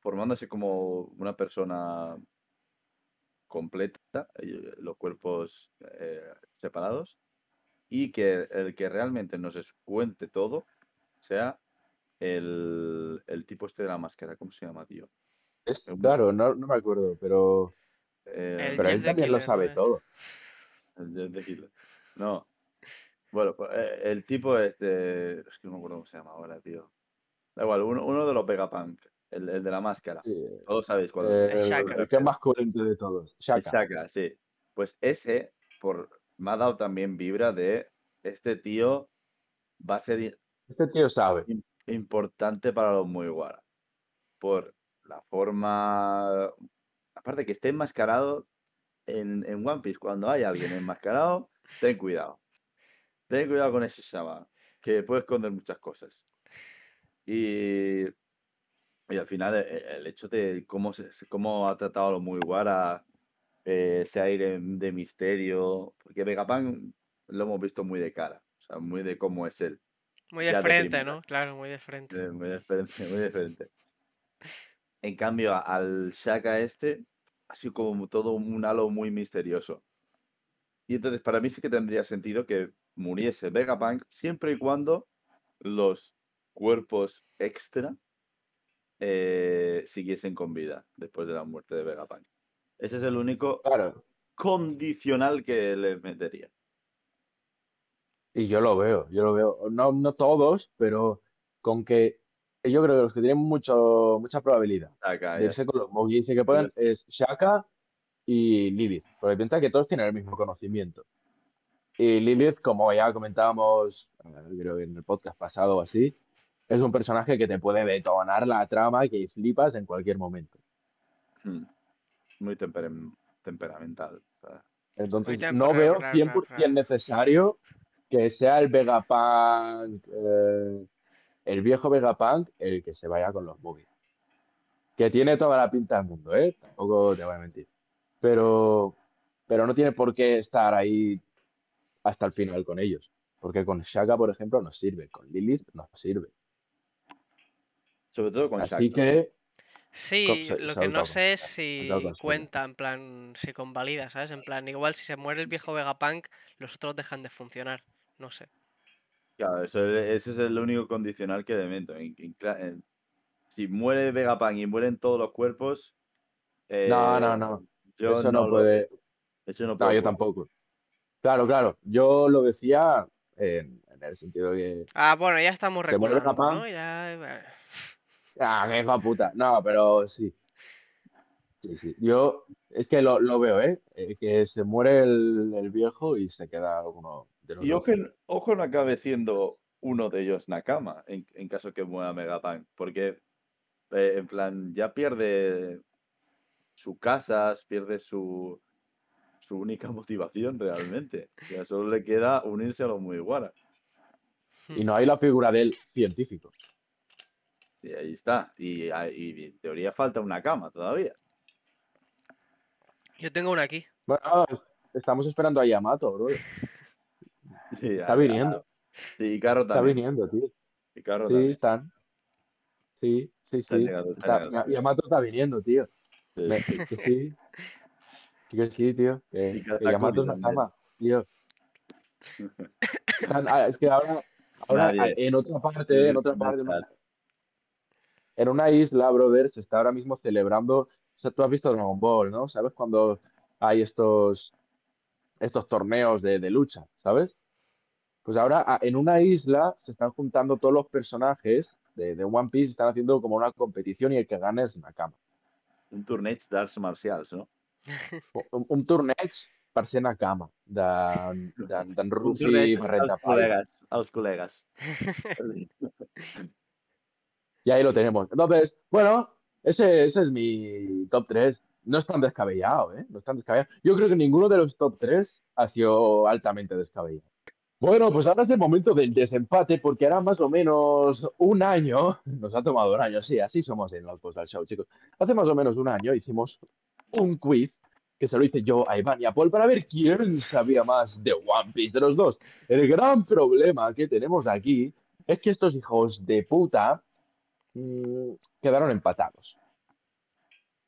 Speaker 2: formándose como una persona completa, eh, los cuerpos eh, separados, y que el que realmente nos cuente todo sea el, el tipo este de la máscara, ¿cómo se llama, tío?
Speaker 1: Es, claro, no, no me acuerdo, pero,
Speaker 2: Eh,
Speaker 1: pero él también lo sabe todo.
Speaker 2: El Killer. No. Bueno, pues, eh, el tipo este. Es que no me acuerdo cómo se llama ahora, tío. Da igual, uno, uno de los Vegapunk. El, el de la máscara.
Speaker 1: Sí,
Speaker 2: Todos sabéis cuál
Speaker 1: eh,
Speaker 3: El Shaka.
Speaker 1: el que es más coherente de todos. Shaka.
Speaker 2: Shaka, sí. Pues ese, por, me ha dado también vibra de este tío va a ser
Speaker 1: Este tío sabe.
Speaker 2: importante para los Mugiwara. Por la forma. Aparte que esté enmascarado en, en One Piece, cuando hay alguien enmascarado, ten cuidado. Ten cuidado con ese chaval, que puede esconder muchas cosas. Y, y al final, el, el hecho de cómo, se, cómo ha tratado a los Mugiwara, eh, ese aire de misterio, porque Vegapunk lo hemos visto muy de cara, o sea, muy de cómo es él.
Speaker 3: Muy de
Speaker 2: Ya de
Speaker 3: frente. ¿no? Claro, muy de frente.
Speaker 2: Eh, Muy diferente, muy diferente. En cambio, al Shaka este, ha sido como todo un halo muy misterioso. Y entonces, para mí sí que tendría sentido que muriese Vegapunk siempre y cuando los cuerpos extra eh, siguiesen con vida después de la muerte de Vegapunk. Ese es el único
Speaker 1: Claro.
Speaker 2: condicional que le metería.
Speaker 1: Y yo lo veo, yo lo veo. No, no todos, pero con que yo creo que los que tienen mucho, mucha probabilidad
Speaker 2: Shaka,
Speaker 1: de irse con los Mogis que puedan es Shaka, y Lilith, porque piensa que todos tienen el mismo conocimiento. Y Lilith, como ya comentábamos, eh, creo que en el podcast pasado o así, es un personaje que te puede detonar la trama que flipas en cualquier momento.
Speaker 2: Hmm. Muy temperam- temperamental. o sea,
Speaker 1: Entonces, no veo
Speaker 3: temprano,
Speaker 1: 100% necesario que sea el Vegapunk, eh, el viejo Vegapunk, el que se vaya con los movies. Que tiene toda la pinta del mundo, ¿eh? Tampoco te voy a mentir. Pero, pero no tiene por qué estar ahí hasta el final con ellos. Porque con Shaka, por ejemplo, no sirve. Con Lilith no sirve.
Speaker 2: Sobre todo con
Speaker 1: Así
Speaker 2: Shaq.
Speaker 1: que
Speaker 3: Sí, lo que no sé es si cuenta, en plan, si convalida, ¿sabes? En plan, igual si se muere el viejo Vegapunk, los otros dejan de funcionar. No sé.
Speaker 2: Claro, eso, ese es el único condicional que le meto. En- en cla- en- si muere Vegapunk y mueren todos los cuerpos. eh,
Speaker 1: no, no, no.
Speaker 2: Yo
Speaker 1: Eso no puede.
Speaker 2: eso no
Speaker 1: No,
Speaker 2: puedo
Speaker 1: yo tampoco. Claro, claro. Yo lo decía en, en el sentido que.
Speaker 3: Ah, bueno, ya estamos
Speaker 1: Se muere
Speaker 3: reculando,
Speaker 1: Vegapunk.
Speaker 3: ¿no? Ya.
Speaker 1: Ah, qué puta. No, pero sí. Sí, sí. Yo es que lo, lo veo, ¿eh? Eh, Que se muere el, el viejo y se queda uno de los
Speaker 2: Y ojo, ojo no acabe siendo uno de ellos Nakama en, en caso que muera Megapunk. Porque, eh, en plan, ya pierde su casa, pierde su, su única motivación realmente. Ya solo le queda unirse a los Mugiwara.
Speaker 1: Y no hay la figura del científico.
Speaker 2: Y ahí está. Y, ah, y en teoría falta una cama todavía.
Speaker 3: Yo tengo una aquí.
Speaker 1: Bueno, es- estamos esperando a Yamato, bro.
Speaker 2: Sí,
Speaker 1: Está
Speaker 2: ah,
Speaker 1: viniendo.
Speaker 2: Sí, y Carro
Speaker 1: Está
Speaker 2: también.
Speaker 1: viniendo, tío.
Speaker 2: Y Carro
Speaker 1: Sí,
Speaker 2: también.
Speaker 1: están. Sí, sí,
Speaker 2: Está
Speaker 1: sí.
Speaker 2: está
Speaker 1: Está-. Yamato está viniendo, tío.
Speaker 2: Sí.
Speaker 1: Sí que sí, tío. Yamato es una cama, tío. Ah, es que ahora, ahora
Speaker 2: Nadie.
Speaker 1: en otra parte, en otra parte, en una isla, brother, se está ahora mismo celebrando. O sea, tú has visto Dragon Ball, ¿no? ¿Sabes? Cuando hay estos, estos torneos de, de lucha, ¿sabes? Pues ahora a- en una isla se están juntando todos los personajes de, de One Piece, están haciendo como una competición y el que gana es Nakama.
Speaker 2: Un torneig d'arts marcials, no?
Speaker 1: Un, un torneig per ser Nakama, d'en de, d'en
Speaker 2: Un
Speaker 1: Rufi
Speaker 2: torneig
Speaker 1: Barret de Palla.
Speaker 2: Als col·legues.
Speaker 1: Y ahí lo tenemos. Entonces, bueno, ese, ese es mi top 3. No es tan descabellado, ¿eh? No es tan descabellado. Yo creo que ninguno de los top 3 ha sido altamente descabellado. Bueno, pues ahora es el momento del desempate, porque hará más o menos un año, nos ha tomado un año, sí, así somos en los post del show, chicos. Hace más o menos un año hicimos un quiz que se lo hice yo a Iván y a Paul para ver quién sabía más de One Piece de los dos. El gran problema que tenemos aquí es que estos hijos de puta mm, quedaron empatados.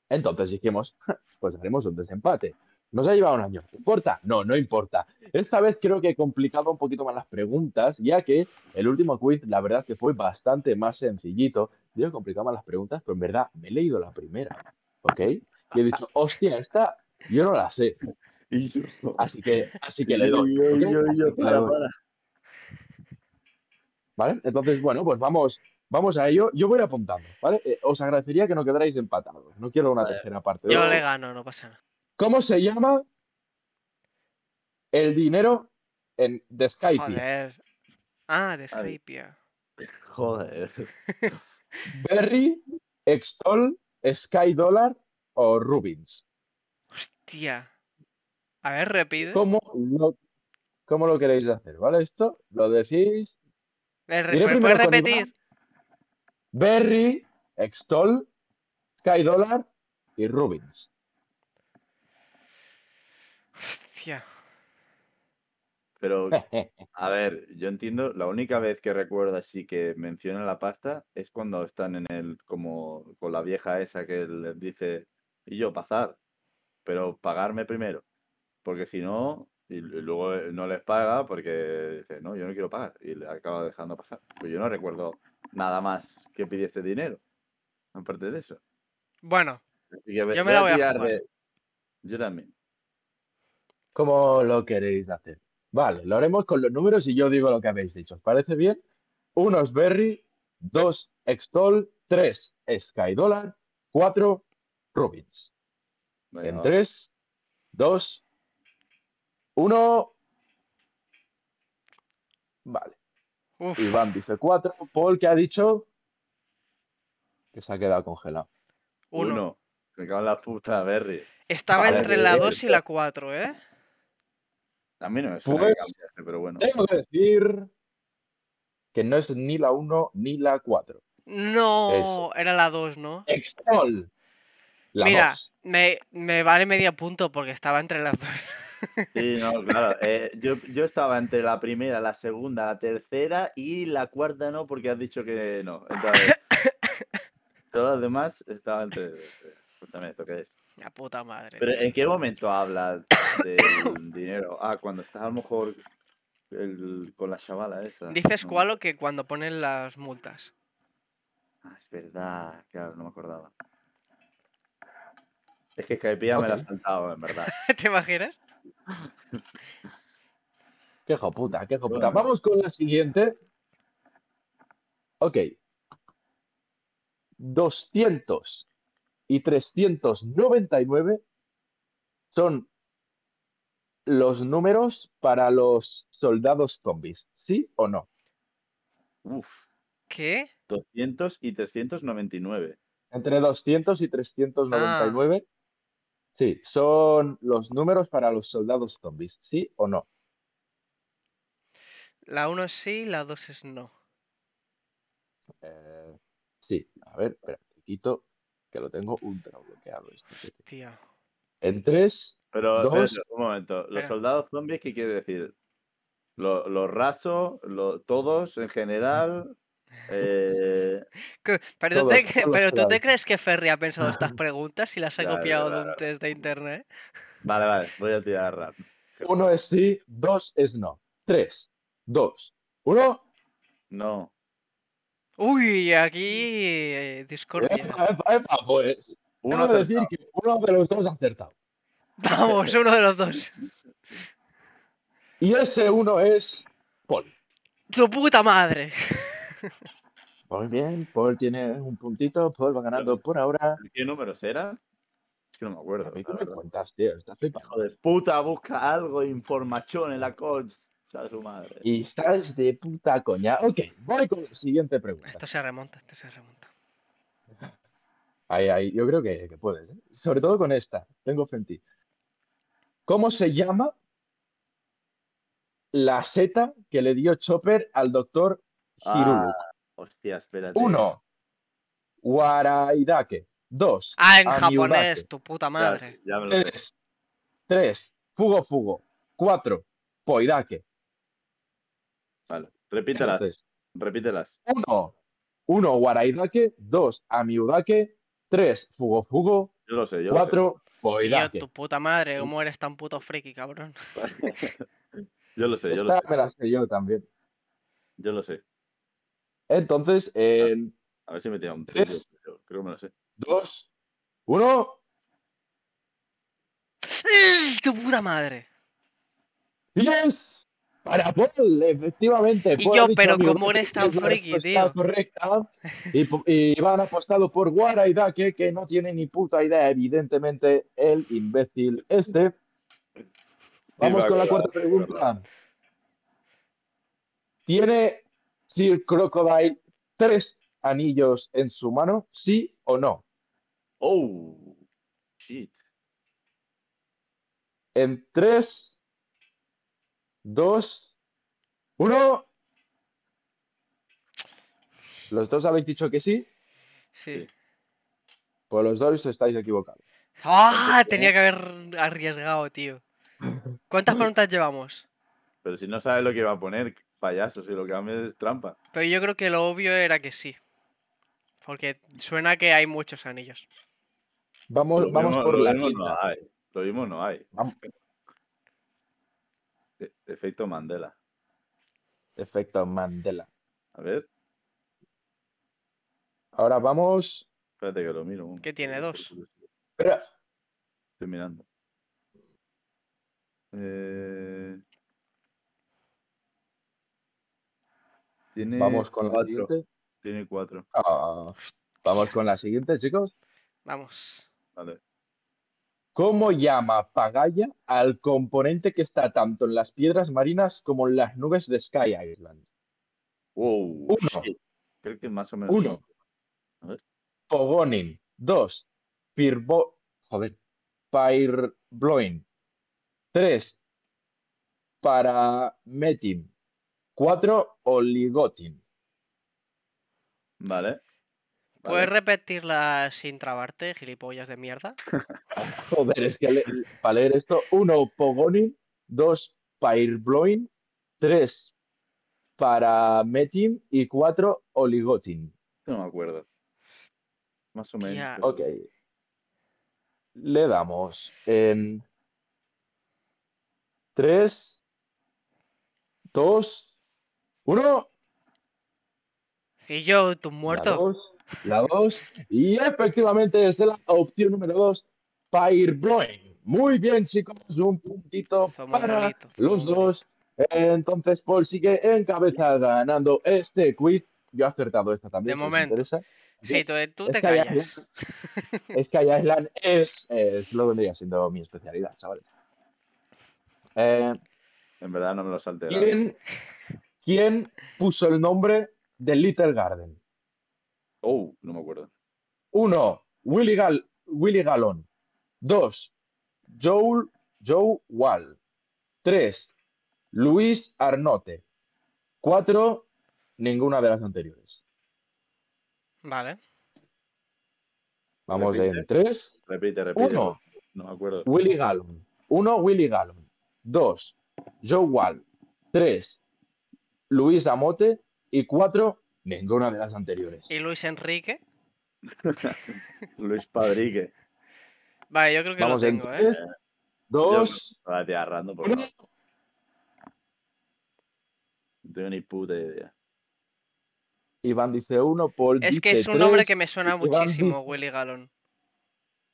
Speaker 1: Entonces dijimos, pues haremos un desempate. Nos ha llevado un año. ¿Importa? No, no importa. Esta vez creo que he complicado un poquito más las preguntas, ya que el último quiz, la verdad es que fue bastante más sencillito. Digo, he complicado más las preguntas, pero en verdad me he leído la primera, ¿ok? Y he dicho, hostia, esta yo no la sé.
Speaker 2: Injusto.
Speaker 1: Así que, así que le doy.
Speaker 2: Yo,
Speaker 1: ¿ok?
Speaker 2: yo, yo,
Speaker 1: Así que le
Speaker 2: para,
Speaker 1: doy.
Speaker 2: para.
Speaker 1: ¿Vale? Entonces, bueno, pues vamos, vamos a ello. Yo voy apuntando, ¿vale? Eh, os agradecería que no quedarais empatados. No quiero una
Speaker 2: Vale.
Speaker 1: tercera parte.
Speaker 3: Yo le gano, no pasa nada.
Speaker 1: ¿Cómo se llama el dinero en The Skype?
Speaker 3: Joder. Ah, de. Skype.
Speaker 2: Joder.
Speaker 1: ¿Berry, Extol, Sky Dollar o Rubins?
Speaker 3: Hostia. A ver, repite.
Speaker 1: ¿Cómo lo, cómo lo queréis hacer? ¿Vale? Esto lo decís.
Speaker 3: ¿Puedes repetir?
Speaker 1: Berry, Extol, Sky Dollar y Rubins.
Speaker 3: Hostia.
Speaker 2: Pero, a ver, yo entiendo, la única vez que recuerdo así que menciona la pasta es cuando están en el, como con la vieja esa que les dice, y yo pasar, pero pagarme primero, porque si no, y, luego eh, no les paga porque dice, no, yo no quiero pagar, y le acaba dejando pasar. Pues yo no recuerdo nada más que pidiese dinero, aparte de eso.
Speaker 3: Bueno,
Speaker 2: Así que ve-
Speaker 3: Yo me la voy a jugar.
Speaker 2: de- Yo también.
Speaker 1: ¿Cómo lo queréis hacer? Vale, lo haremos con los números y yo digo lo que habéis dicho. ¿Os parece bien? Uno es Berry, dos Extol, tres Sky Dollar, cuatro
Speaker 2: Venga,
Speaker 1: En
Speaker 2: va.
Speaker 1: tres, dos, uno. Vale.
Speaker 3: Uf,
Speaker 1: Iván dice cuatro. Paul, ¿qué ha dicho? Que se ha quedado congelado.
Speaker 3: uno.
Speaker 2: Uno. Me cago en la puta, Berry.
Speaker 3: Estaba
Speaker 1: Vale,
Speaker 3: entre la
Speaker 1: bien.
Speaker 3: 2 y la 4, ¿eh?
Speaker 2: A mí no me suena que
Speaker 1: Pues-
Speaker 2: cambiase, pero bueno.
Speaker 1: Tengo que decir que no es ni la uno ni la cuatro.
Speaker 3: No, era la 2, ¿no?
Speaker 1: Extol. La
Speaker 3: Mira,
Speaker 1: dos.
Speaker 3: me, me vale medio punto porque estaba entre las dos.
Speaker 2: Sí, no, claro. eh, yo, yo estaba entre la primera, la segunda, la tercera y la cuarta no, porque has dicho que no. Entonces, todos los demás estaban entre. Cuéntame esto qué es.
Speaker 3: La puta madre.
Speaker 2: Pero
Speaker 3: tío.
Speaker 2: ¿en qué momento hablas del dinero? Ah, cuando estás a lo mejor el- con la chavala esa.
Speaker 3: Dices
Speaker 2: ¿no?
Speaker 3: cuál o que cuando ponen las multas.
Speaker 2: Ah, es verdad, claro, no me acordaba. Es que Skypiea me la ha saltado, en verdad.
Speaker 3: ¿Te imaginas?
Speaker 1: Qué hijo puta, qué hijo puta.
Speaker 2: Bueno.
Speaker 1: Vamos con la siguiente. Ok. 200 y 399 son los números para los soldados zombies. ¿Sí o no?
Speaker 2: Uf,
Speaker 3: ¿Qué?
Speaker 2: 200 y 399.
Speaker 1: Entre 200 y 399.
Speaker 3: Ah.
Speaker 1: Sí, son los números para los soldados zombies. ¿Sí o no?
Speaker 3: La 1 es sí, la 2 es no.
Speaker 1: Eh, sí, a ver, espera, te quito que lo tengo ultra bloqueado.
Speaker 3: Tío.
Speaker 1: En 3,
Speaker 2: Pero,
Speaker 1: Dos.
Speaker 2: un momento. ¿Los
Speaker 3: Espera.
Speaker 2: soldados zombies qué quiere decir? ¿Lo- ¿Los rasos? lo- ¿Todos en general? Eh.
Speaker 3: Pero, tú te,
Speaker 1: todos
Speaker 3: pero tú te
Speaker 1: soldados.
Speaker 3: crees que Ferry ha pensado estas preguntas y las ha copiado de un test de internet?
Speaker 2: Vale, vale, voy a tirar rap.
Speaker 1: uno es sí, dos es no. 3, 2, 1.
Speaker 2: No.
Speaker 3: Uy, aquí eh, discordia.
Speaker 1: Epa, epa, epa, pues.
Speaker 2: Uno
Speaker 1: decir que uno de los dos ha acertado.
Speaker 3: Vamos, uno de los dos.
Speaker 1: Y ese uno es Paul.
Speaker 3: ¡Tu puta madre!
Speaker 1: Muy bien, Paul tiene un puntito, Paul va ganando por ahora.
Speaker 2: ¿Qué números era? Es que no me acuerdo.
Speaker 1: A qué me cuentas, tío, estás flipando.
Speaker 2: Hijo de puta, busca algo, información en la coach. ¿Sabes su madre?
Speaker 1: Y estás de puta coña. Ok, voy con la siguiente pregunta.
Speaker 3: Esto se remonta, esto se remonta.
Speaker 1: Ahí, ahí, yo creo que, que puedes, ¿eh? Sobre todo con esta, tengo fe en ti. ¿Cómo se llama la seta que le dio Chopper al doctor Hiruluk?
Speaker 2: Ah, hostia, espérate.
Speaker 1: Uno, Waraidake. Dos,
Speaker 3: Ah, en
Speaker 1: Amiudake.
Speaker 3: japonés, tu puta madre.
Speaker 2: ya me lo sé.
Speaker 1: Tres, tres, Fugo Fugo. Cuatro, Poidake.
Speaker 2: Vale. Repítelas,
Speaker 1: Entonces,
Speaker 2: repítelas.
Speaker 1: uno, uno, Waraidake. Dos, Amiudake. Tres, Fugo Fugo.
Speaker 2: Yo lo sé, yo
Speaker 1: Cuatro,
Speaker 3: Tío,
Speaker 1: Poidake.
Speaker 3: tu puta madre, ¿cómo eres tan puto friki, cabrón?
Speaker 2: lo sé. Yo lo sé, yo lo
Speaker 1: Esta
Speaker 2: sé.
Speaker 1: me la sé yo también.
Speaker 2: Yo lo sé.
Speaker 1: Entonces, en
Speaker 2: A ver si me tira un
Speaker 1: Tres.
Speaker 2: trillo, pero creo que me lo sé.
Speaker 1: dos, uno.
Speaker 3: ¡Tu puta madre!
Speaker 1: ¡Yes! Para Paul, efectivamente.
Speaker 3: Y
Speaker 1: Paul
Speaker 3: yo, pero ¿cómo eres
Speaker 1: que
Speaker 3: tan friki, tío?
Speaker 1: correcta. Y, ha apostado por Waraidake, que no tiene ni puta idea, evidentemente, el imbécil este. Vamos con la cuarta pregunta. ¿Tiene Sir Crocodile tres anillos en su mano? ¿Sí o no?
Speaker 2: Oh, shit.
Speaker 1: En tres, dos, uno. ¿Los dos habéis dicho que sí?
Speaker 3: Sí.
Speaker 2: Sí.
Speaker 1: Pues los dos estáis equivocados.
Speaker 3: ¡Ah! Tenía que haber arriesgado, tío. ¿Cuántas preguntas llevamos?
Speaker 2: Pero si no sabes lo que va a poner, payaso, si lo que meter es trampa.
Speaker 3: Pero yo creo que lo obvio era que sí. Porque suena que hay muchos anillos.
Speaker 1: Vamos,
Speaker 2: Lo
Speaker 1: vamos
Speaker 2: mismo-
Speaker 1: por
Speaker 2: lo
Speaker 1: la
Speaker 2: mismo no hay. Lo mismo no hay.
Speaker 1: Vamos.
Speaker 2: E- Efecto Mandela.
Speaker 1: Efecto Mandela.
Speaker 2: A ver,
Speaker 1: Ahora vamos.
Speaker 2: espérate que lo miro.
Speaker 3: ¿Qué tiene, dos?
Speaker 1: Espera.
Speaker 2: Estoy mirando. Eh... Tiene
Speaker 1: Vamos con la siguiente.
Speaker 2: Tiene cuatro.
Speaker 1: Ah, vamos con la siguiente, chicos.
Speaker 3: Vamos.
Speaker 2: Vale.
Speaker 1: ¿Cómo llama Pagaya al componente que está tanto en las piedras marinas como en las nubes de Sky Island?
Speaker 2: Wow.
Speaker 1: Uno.
Speaker 2: Creo que más o menos.
Speaker 1: Uno.
Speaker 2: A ver.
Speaker 1: Pogonin. Dos. Firbo... Joder. Firebloin. Tres. Parametin. Cuatro. Oligotin.
Speaker 2: Vale.
Speaker 3: ¿Puedes
Speaker 2: Vale.
Speaker 3: repetirla sin trabarte, gilipollas de mierda?
Speaker 1: Joder, es que le- para leer esto, uno, Pogonin, dos, Firebloin, tres, Parametin y cuatro, Oligotin.
Speaker 2: No me acuerdo. Más o menos.
Speaker 3: Tía.
Speaker 2: pero-
Speaker 1: Ok. Le damos en tres, dos, uno.
Speaker 3: Si yo, tu
Speaker 1: La
Speaker 3: muerto.
Speaker 1: dos, la dos. Y efectivamente es la opción número dos, Firebloin. Muy bien, chicos, un puntito
Speaker 3: Somos
Speaker 1: para
Speaker 3: bonitos,
Speaker 1: los dos. Entonces, Paul sigue en cabeza ganando este quiz. Yo he acertado esta también.
Speaker 3: De
Speaker 1: si
Speaker 3: momento.
Speaker 1: interesa.
Speaker 3: Sí, tú, tú
Speaker 1: Es
Speaker 3: te
Speaker 1: que hay-
Speaker 3: callas.
Speaker 1: Sky Island es, es lo vendría siendo mi especialidad, ¿sabes? Eh,
Speaker 2: En verdad no me lo salté.
Speaker 1: ¿quién, quién puso el nombre de Little Garden?
Speaker 2: Oh, no me acuerdo.
Speaker 1: Uno, Willy, Gal Willy Galón. Dos, Joel, Joe Wall. Tres, Luis Arnote. Cuatro, ninguna de las anteriores.
Speaker 3: Vale.
Speaker 1: Vamos
Speaker 2: Repite.
Speaker 1: en tres.
Speaker 2: Repite, repite.
Speaker 1: Uno,
Speaker 2: No me acuerdo.
Speaker 1: Willy Gallon. Uno, Willy Gallon. Dos, Joe Wall. Tres, Luis Amote. Y cuatro, ninguna de las anteriores.
Speaker 3: ¿Y Luis Enrique?
Speaker 2: Luis Padrique.
Speaker 3: Vale, yo creo que
Speaker 1: Vamos
Speaker 3: lo
Speaker 1: en
Speaker 3: tengo, ¿eh?
Speaker 1: tres, dos,
Speaker 2: Ahora te random, por
Speaker 1: uno.
Speaker 2: No tengo ni puta idea.
Speaker 1: Iván dice uno, Paul
Speaker 3: Es que
Speaker 1: dice
Speaker 3: es un nombre
Speaker 1: tres,
Speaker 3: que me suena
Speaker 1: Iván
Speaker 3: muchísimo,
Speaker 1: dice-
Speaker 3: Willy Galón.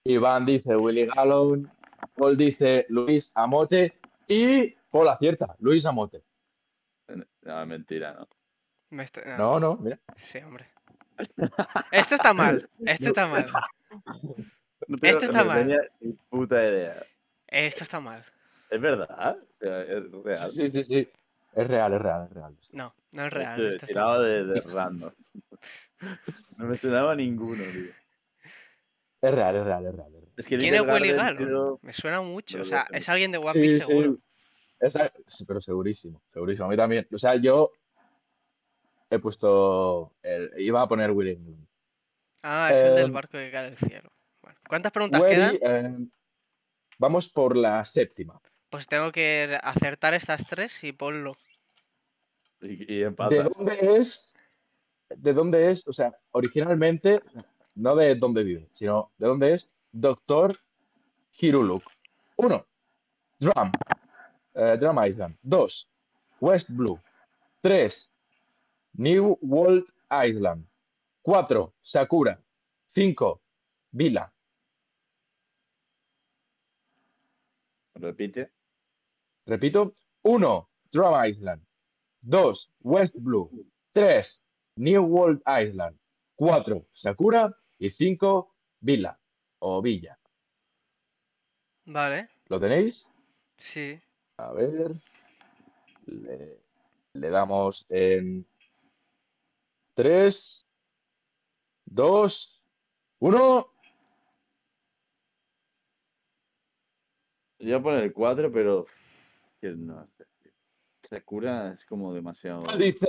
Speaker 1: Iván dice Willy Gallon. Paul dice Luis Amote. Y Paul acierta, Luis Amote.
Speaker 2: No, mentira, ¿no?
Speaker 3: Me está-
Speaker 1: No, no, mira.
Speaker 3: Sí, hombre. Esto está mal. Esto está mal.
Speaker 2: No
Speaker 3: Esto está
Speaker 2: no
Speaker 3: mal.
Speaker 2: ni puta idea.
Speaker 3: Esto está mal.
Speaker 2: Es verdad. O sea, es real.
Speaker 1: Sí, sí, sí. Es real, es real, es real.
Speaker 3: No, no es real.
Speaker 2: Esto
Speaker 3: Esto está
Speaker 2: tirado
Speaker 3: mal.
Speaker 2: de, de random. No me sonaba ninguno, tío.
Speaker 1: Es real, es real, es real. es real.
Speaker 2: Es que
Speaker 3: ¿Quién es Willy
Speaker 2: tío,
Speaker 3: Me suena mucho. O sea, es alguien de One
Speaker 1: Sí,
Speaker 3: Piece
Speaker 1: sí.
Speaker 3: seguro.
Speaker 1: Esa- sí, pero segurísimo, segurísimo. A mí también. O sea, yo he puesto. el- iba a poner Willy Gallon.
Speaker 3: Ah, es el del
Speaker 1: Em,
Speaker 3: barco que cae del cielo. Bueno, ¿cuántas preguntas quedan?
Speaker 1: eh, vamos por la séptima.
Speaker 3: Pues tengo que acertar estas tres y ponlo.
Speaker 2: Y, y
Speaker 1: ¿De dónde es? ¿De dónde es? O sea, originalmente, no de dónde vive, sino de dónde es Doctor Hiruluk. Uno, Drum, eh, Drum Island. Dos, West Blue. Tres, New World Island. Cuatro, Sakura. Cinco, Vila.
Speaker 2: Repite.
Speaker 1: Repito, uno, Drum Island. Dos, West Blue. Tres, New World Island. Cuatro, Sakura. Y cinco, Vila o Villa.
Speaker 3: Vale,
Speaker 1: ¿Lo tenéis?
Speaker 3: sí.
Speaker 1: A ver. Le, le damos en tres, dos, uno.
Speaker 2: Yo voy a poner el 4, pero. que no sé. Sakura es como demasiado.
Speaker 1: Dice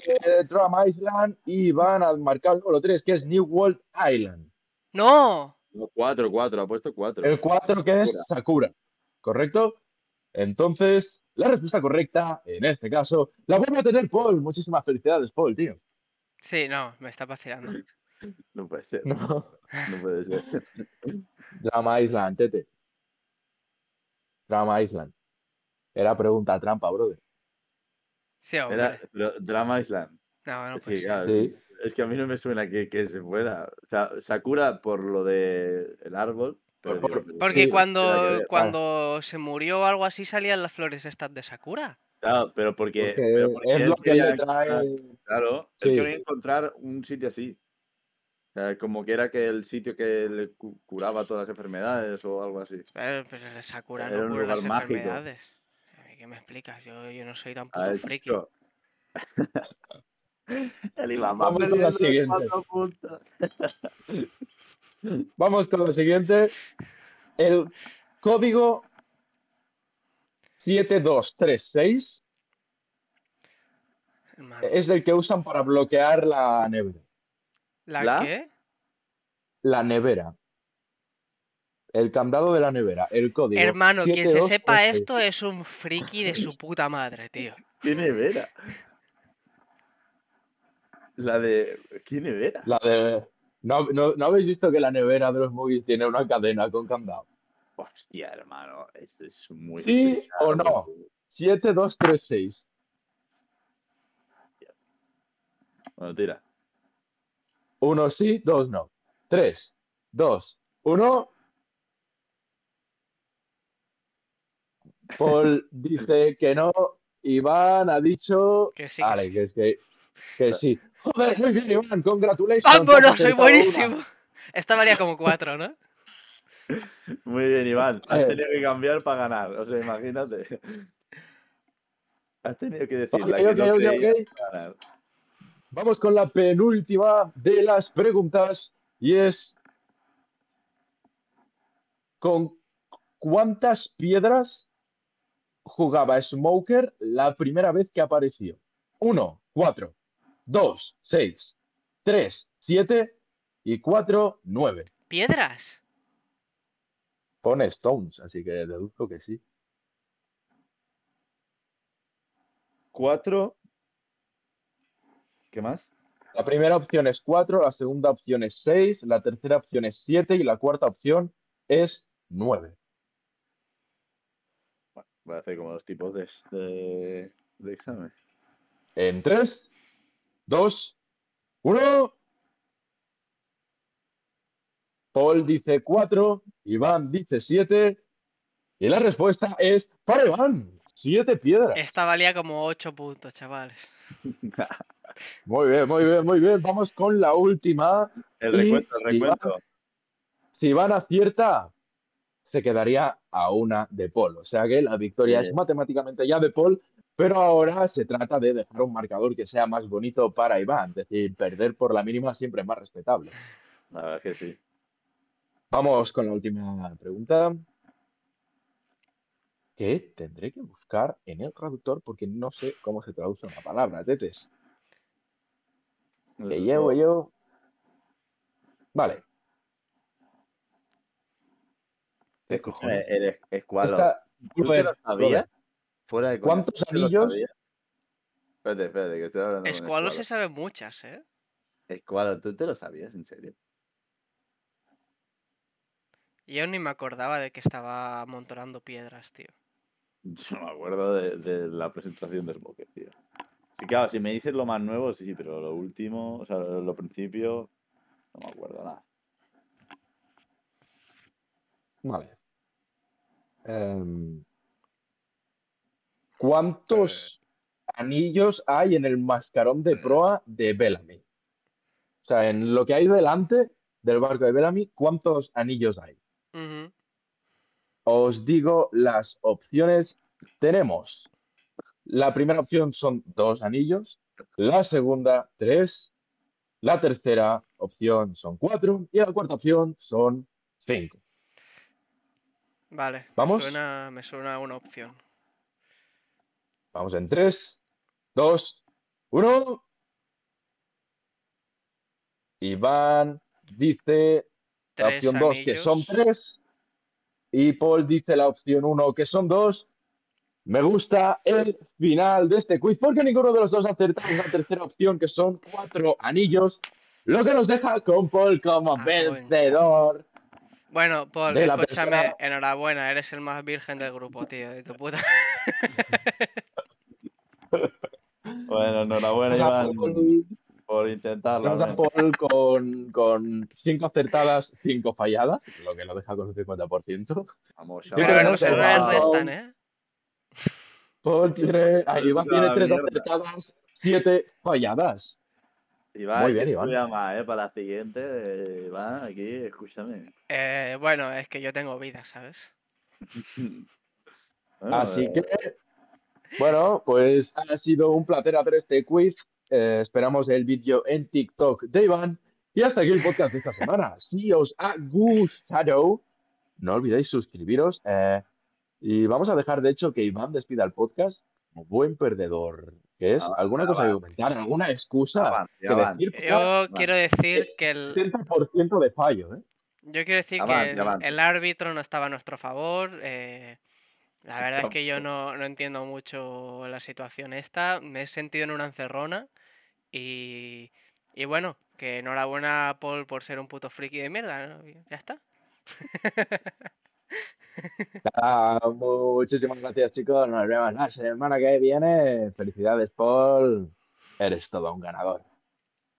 Speaker 1: Drum Island y van a marcar el número tres, que es New World Island.
Speaker 3: ¡No!
Speaker 2: No, 4, 4, ha puesto 4.
Speaker 1: El 4 que es Sakura, ¿correcto? Entonces, la respuesta correcta, en este caso, la vuelve a tener Paul. Muchísimas felicidades, Paul, tío.
Speaker 3: Sí, no, me está vacilando.
Speaker 2: No puede ser.
Speaker 1: No.
Speaker 2: No puede ser.
Speaker 1: Drama Island, tete. Drama Island. Era pregunta trampa, brother.
Speaker 3: Sí, hombre.
Speaker 2: Era, pero Drama Island.
Speaker 3: No, no,
Speaker 2: Es que,
Speaker 3: sí.
Speaker 2: claro,
Speaker 1: Sí.
Speaker 2: es que a mí no me suena que, que se fuera. O sea, Sakura por lo de el árbol. Pero
Speaker 1: Por-
Speaker 2: digo,
Speaker 1: por-
Speaker 2: pero-
Speaker 3: Porque
Speaker 1: Sí,
Speaker 3: cuando,
Speaker 2: ver.
Speaker 3: cuando se murió o algo así salían las flores estas de Sakura.
Speaker 2: Claro, pero porque,
Speaker 1: Porque
Speaker 2: pero porque
Speaker 1: es
Speaker 2: él
Speaker 1: lo que
Speaker 2: quería
Speaker 1: le trae.
Speaker 2: Claro,
Speaker 1: Sí.
Speaker 2: él quería encontrar un sitio así. sea, como que era que el sitio que le cu- curaba todas las enfermedades o algo así.
Speaker 3: Pero, pero el Sakura
Speaker 2: Era
Speaker 3: no cura las
Speaker 2: mágico.
Speaker 3: enfermedades. ¿Qué me explicas? Yo, yo no soy tan puto
Speaker 2: Ah,
Speaker 3: friki.
Speaker 2: El
Speaker 1: Vamos con la siguiente. Vamos con lo siguiente. El código 7236
Speaker 3: hermano.
Speaker 1: es el que usan para bloquear la nevera.
Speaker 3: ¿La,
Speaker 2: ¿La?
Speaker 3: qué?
Speaker 1: La nevera. El candado de la nevera. El código.
Speaker 3: Hermano, quien se sepa
Speaker 1: 7236.
Speaker 3: esto es un friki de su puta madre, tío.
Speaker 2: ¿Qué nevera? La de. ¿Qué nevera?
Speaker 1: La de. ¿No, no, ¿No habéis visto que la nevera de los movies tiene una cadena con candado?
Speaker 2: Hostia, hermano. Esto es muy.
Speaker 1: ¿Sí o no?
Speaker 2: tío.
Speaker 1: 7236.
Speaker 2: Bueno, tira.
Speaker 1: Uno sí, dos no. Tres, dos, uno. Paul dice que no. Iván ha dicho.
Speaker 3: Que sí,
Speaker 1: Vale,
Speaker 3: sí.
Speaker 1: que es que, que sí. Joder, muy bien, Iván, congratulations.
Speaker 3: ¡Vámonos!
Speaker 1: has
Speaker 3: ¡Soy buenísimo!
Speaker 1: una.
Speaker 3: Esta valía como cuatro, ¿no?
Speaker 2: Muy bien, Iván. Has
Speaker 1: Eh.
Speaker 2: tenido que cambiar para ganar. O sea, imagínate. Has tenido que decir
Speaker 1: Ok,
Speaker 2: la que
Speaker 1: ok,
Speaker 2: no
Speaker 1: ok,
Speaker 2: creías
Speaker 1: ok.
Speaker 2: para ganar.
Speaker 1: Vamos con la penúltima de las preguntas y es ¿con cuántas piedras jugaba Smoker la primera vez que apareció? 1, 4, 2, 6, 3, 7 y 4, 9.
Speaker 3: ¿Piedras?
Speaker 1: Pone Stones, así que deduzco que sí.
Speaker 2: Cuatro. ¿Qué más?
Speaker 1: La primera opción es 4, la segunda opción es 6, la tercera opción es 7 y la cuarta opción es 9.
Speaker 2: Bueno, voy a hacer como dos tipos de, de, de examen.
Speaker 1: En 3, 2, 1. Paul dice 4, Iván dice 7. Y la respuesta es para Iván. 7 piedras.
Speaker 3: Esta valía como ocho puntos, chavales.
Speaker 1: Muy bien, muy bien, muy bien. Vamos con la última.
Speaker 2: El recuento, el recuento.
Speaker 1: Si Iván acierta, se quedaría a una de Paul. O sea que la victoria es matemáticamente ya de Paul, pero ahora se trata de dejar un marcador que sea más bonito para Iván. Es decir, perder por la mínima siempre es más respetable.
Speaker 2: La verdad es que sí.
Speaker 1: Vamos con la última pregunta. Que tendré que buscar en el traductor porque no sé cómo se traduce una palabra, tetes. Que llevo yo. Vale. ¿Qué
Speaker 2: Escúchame,
Speaker 1: cojones?
Speaker 2: el escualo.
Speaker 1: Esta-
Speaker 2: ¿Tú te lo sabías? Fuera de
Speaker 1: ¿Cuántos
Speaker 2: ¿tú te lo
Speaker 1: anillos?
Speaker 2: Espérate, espérate, que estoy hablando
Speaker 3: Escualo se sabe muchas, ¿eh?
Speaker 2: Escualo, ¿tú te lo sabías, en serio?
Speaker 3: Yo ni me acordaba de que estaba amontonando piedras, tío.
Speaker 2: Yo no me acuerdo de, de la presentación de Smoker, tío. Sí, claro, si me dices lo más nuevo, sí, pero lo último, o sea, lo, lo principio, no me acuerdo nada.
Speaker 1: Vale. Em, ¿cuántos anillos hay en el mascarón de proa de Bellamy? O sea, en lo que hay delante del barco de Bellamy, ¿cuántos anillos hay? Os digo las opciones. Tenemos. La primera opción son dos anillos, la segunda tres, la tercera opción son cuatro y la cuarta opción son cinco.
Speaker 3: Vale,
Speaker 1: ¿Vamos?
Speaker 3: Me suena, me suena una opción.
Speaker 1: Vamos en 3, 2, 1. Iván dice la opción 2 que son
Speaker 3: anillos.
Speaker 1: 3. Y Paul dice la opción 1 que son 2. Me gusta el final de este quiz porque ninguno de los dos ha acertado la tercera opción que son 4 anillos. Lo que nos deja con Paul como
Speaker 3: Ah,
Speaker 1: vencedor.
Speaker 3: Bueno, Paul, escúchame,
Speaker 1: persona-
Speaker 3: enhorabuena, eres el más virgen del grupo, tío, de tu puta.
Speaker 2: Bueno, enhorabuena, Iván, por intentarlo.
Speaker 1: nos da
Speaker 2: al menos.
Speaker 1: Paul con, con 5 acertadas, 5 falladas, lo que lo deja con un 50%.
Speaker 2: Vamos,
Speaker 1: Yo
Speaker 3: Pero
Speaker 1: creo que
Speaker 3: los
Speaker 1: no se
Speaker 3: restan, ¿eh?
Speaker 1: Paul tiene, ah, Iván tiene
Speaker 2: La
Speaker 1: 3
Speaker 2: mierda.
Speaker 1: acertadas, 7 falladas.
Speaker 2: Iván,
Speaker 1: Muy bien, Iván.
Speaker 2: más, ¿eh? Para la siguiente, eh, Iván, aquí, escúchame.
Speaker 3: Eh, bueno, es que yo tengo vida, ¿sabes?
Speaker 2: Bueno,
Speaker 1: Así
Speaker 2: eh,
Speaker 1: que, bueno, pues ha sido un placer hacer este quiz. Eh, esperamos el vídeo en TikTok de Iván. Y hasta aquí el podcast de esta semana. Si os ha gustado, no olvidéis suscribiros. eh, y vamos a dejar, de hecho, que Iván despida el podcast como buen perdedor. que es?
Speaker 2: Avance,
Speaker 1: ¿Alguna cosa que
Speaker 2: avance.
Speaker 1: comentar? ¿Alguna excusa que decir?
Speaker 3: Yo quiero decir que el,
Speaker 1: 70% de fallo, ¿eh?
Speaker 3: yo quiero decir que el, el árbitro no estaba a nuestro favor. eh, la verdad es que yo no, no entiendo mucho la situación esta. Me he sentido en una encerrona. Y, y bueno, que enhorabuena a Paul por ser un puto friki de mierda. ¿no? Ya está.
Speaker 1: Ah, muchísimas gracias, chicos. Nos vemos la semana que viene. Felicidades, Paul. Eres todo un ganador.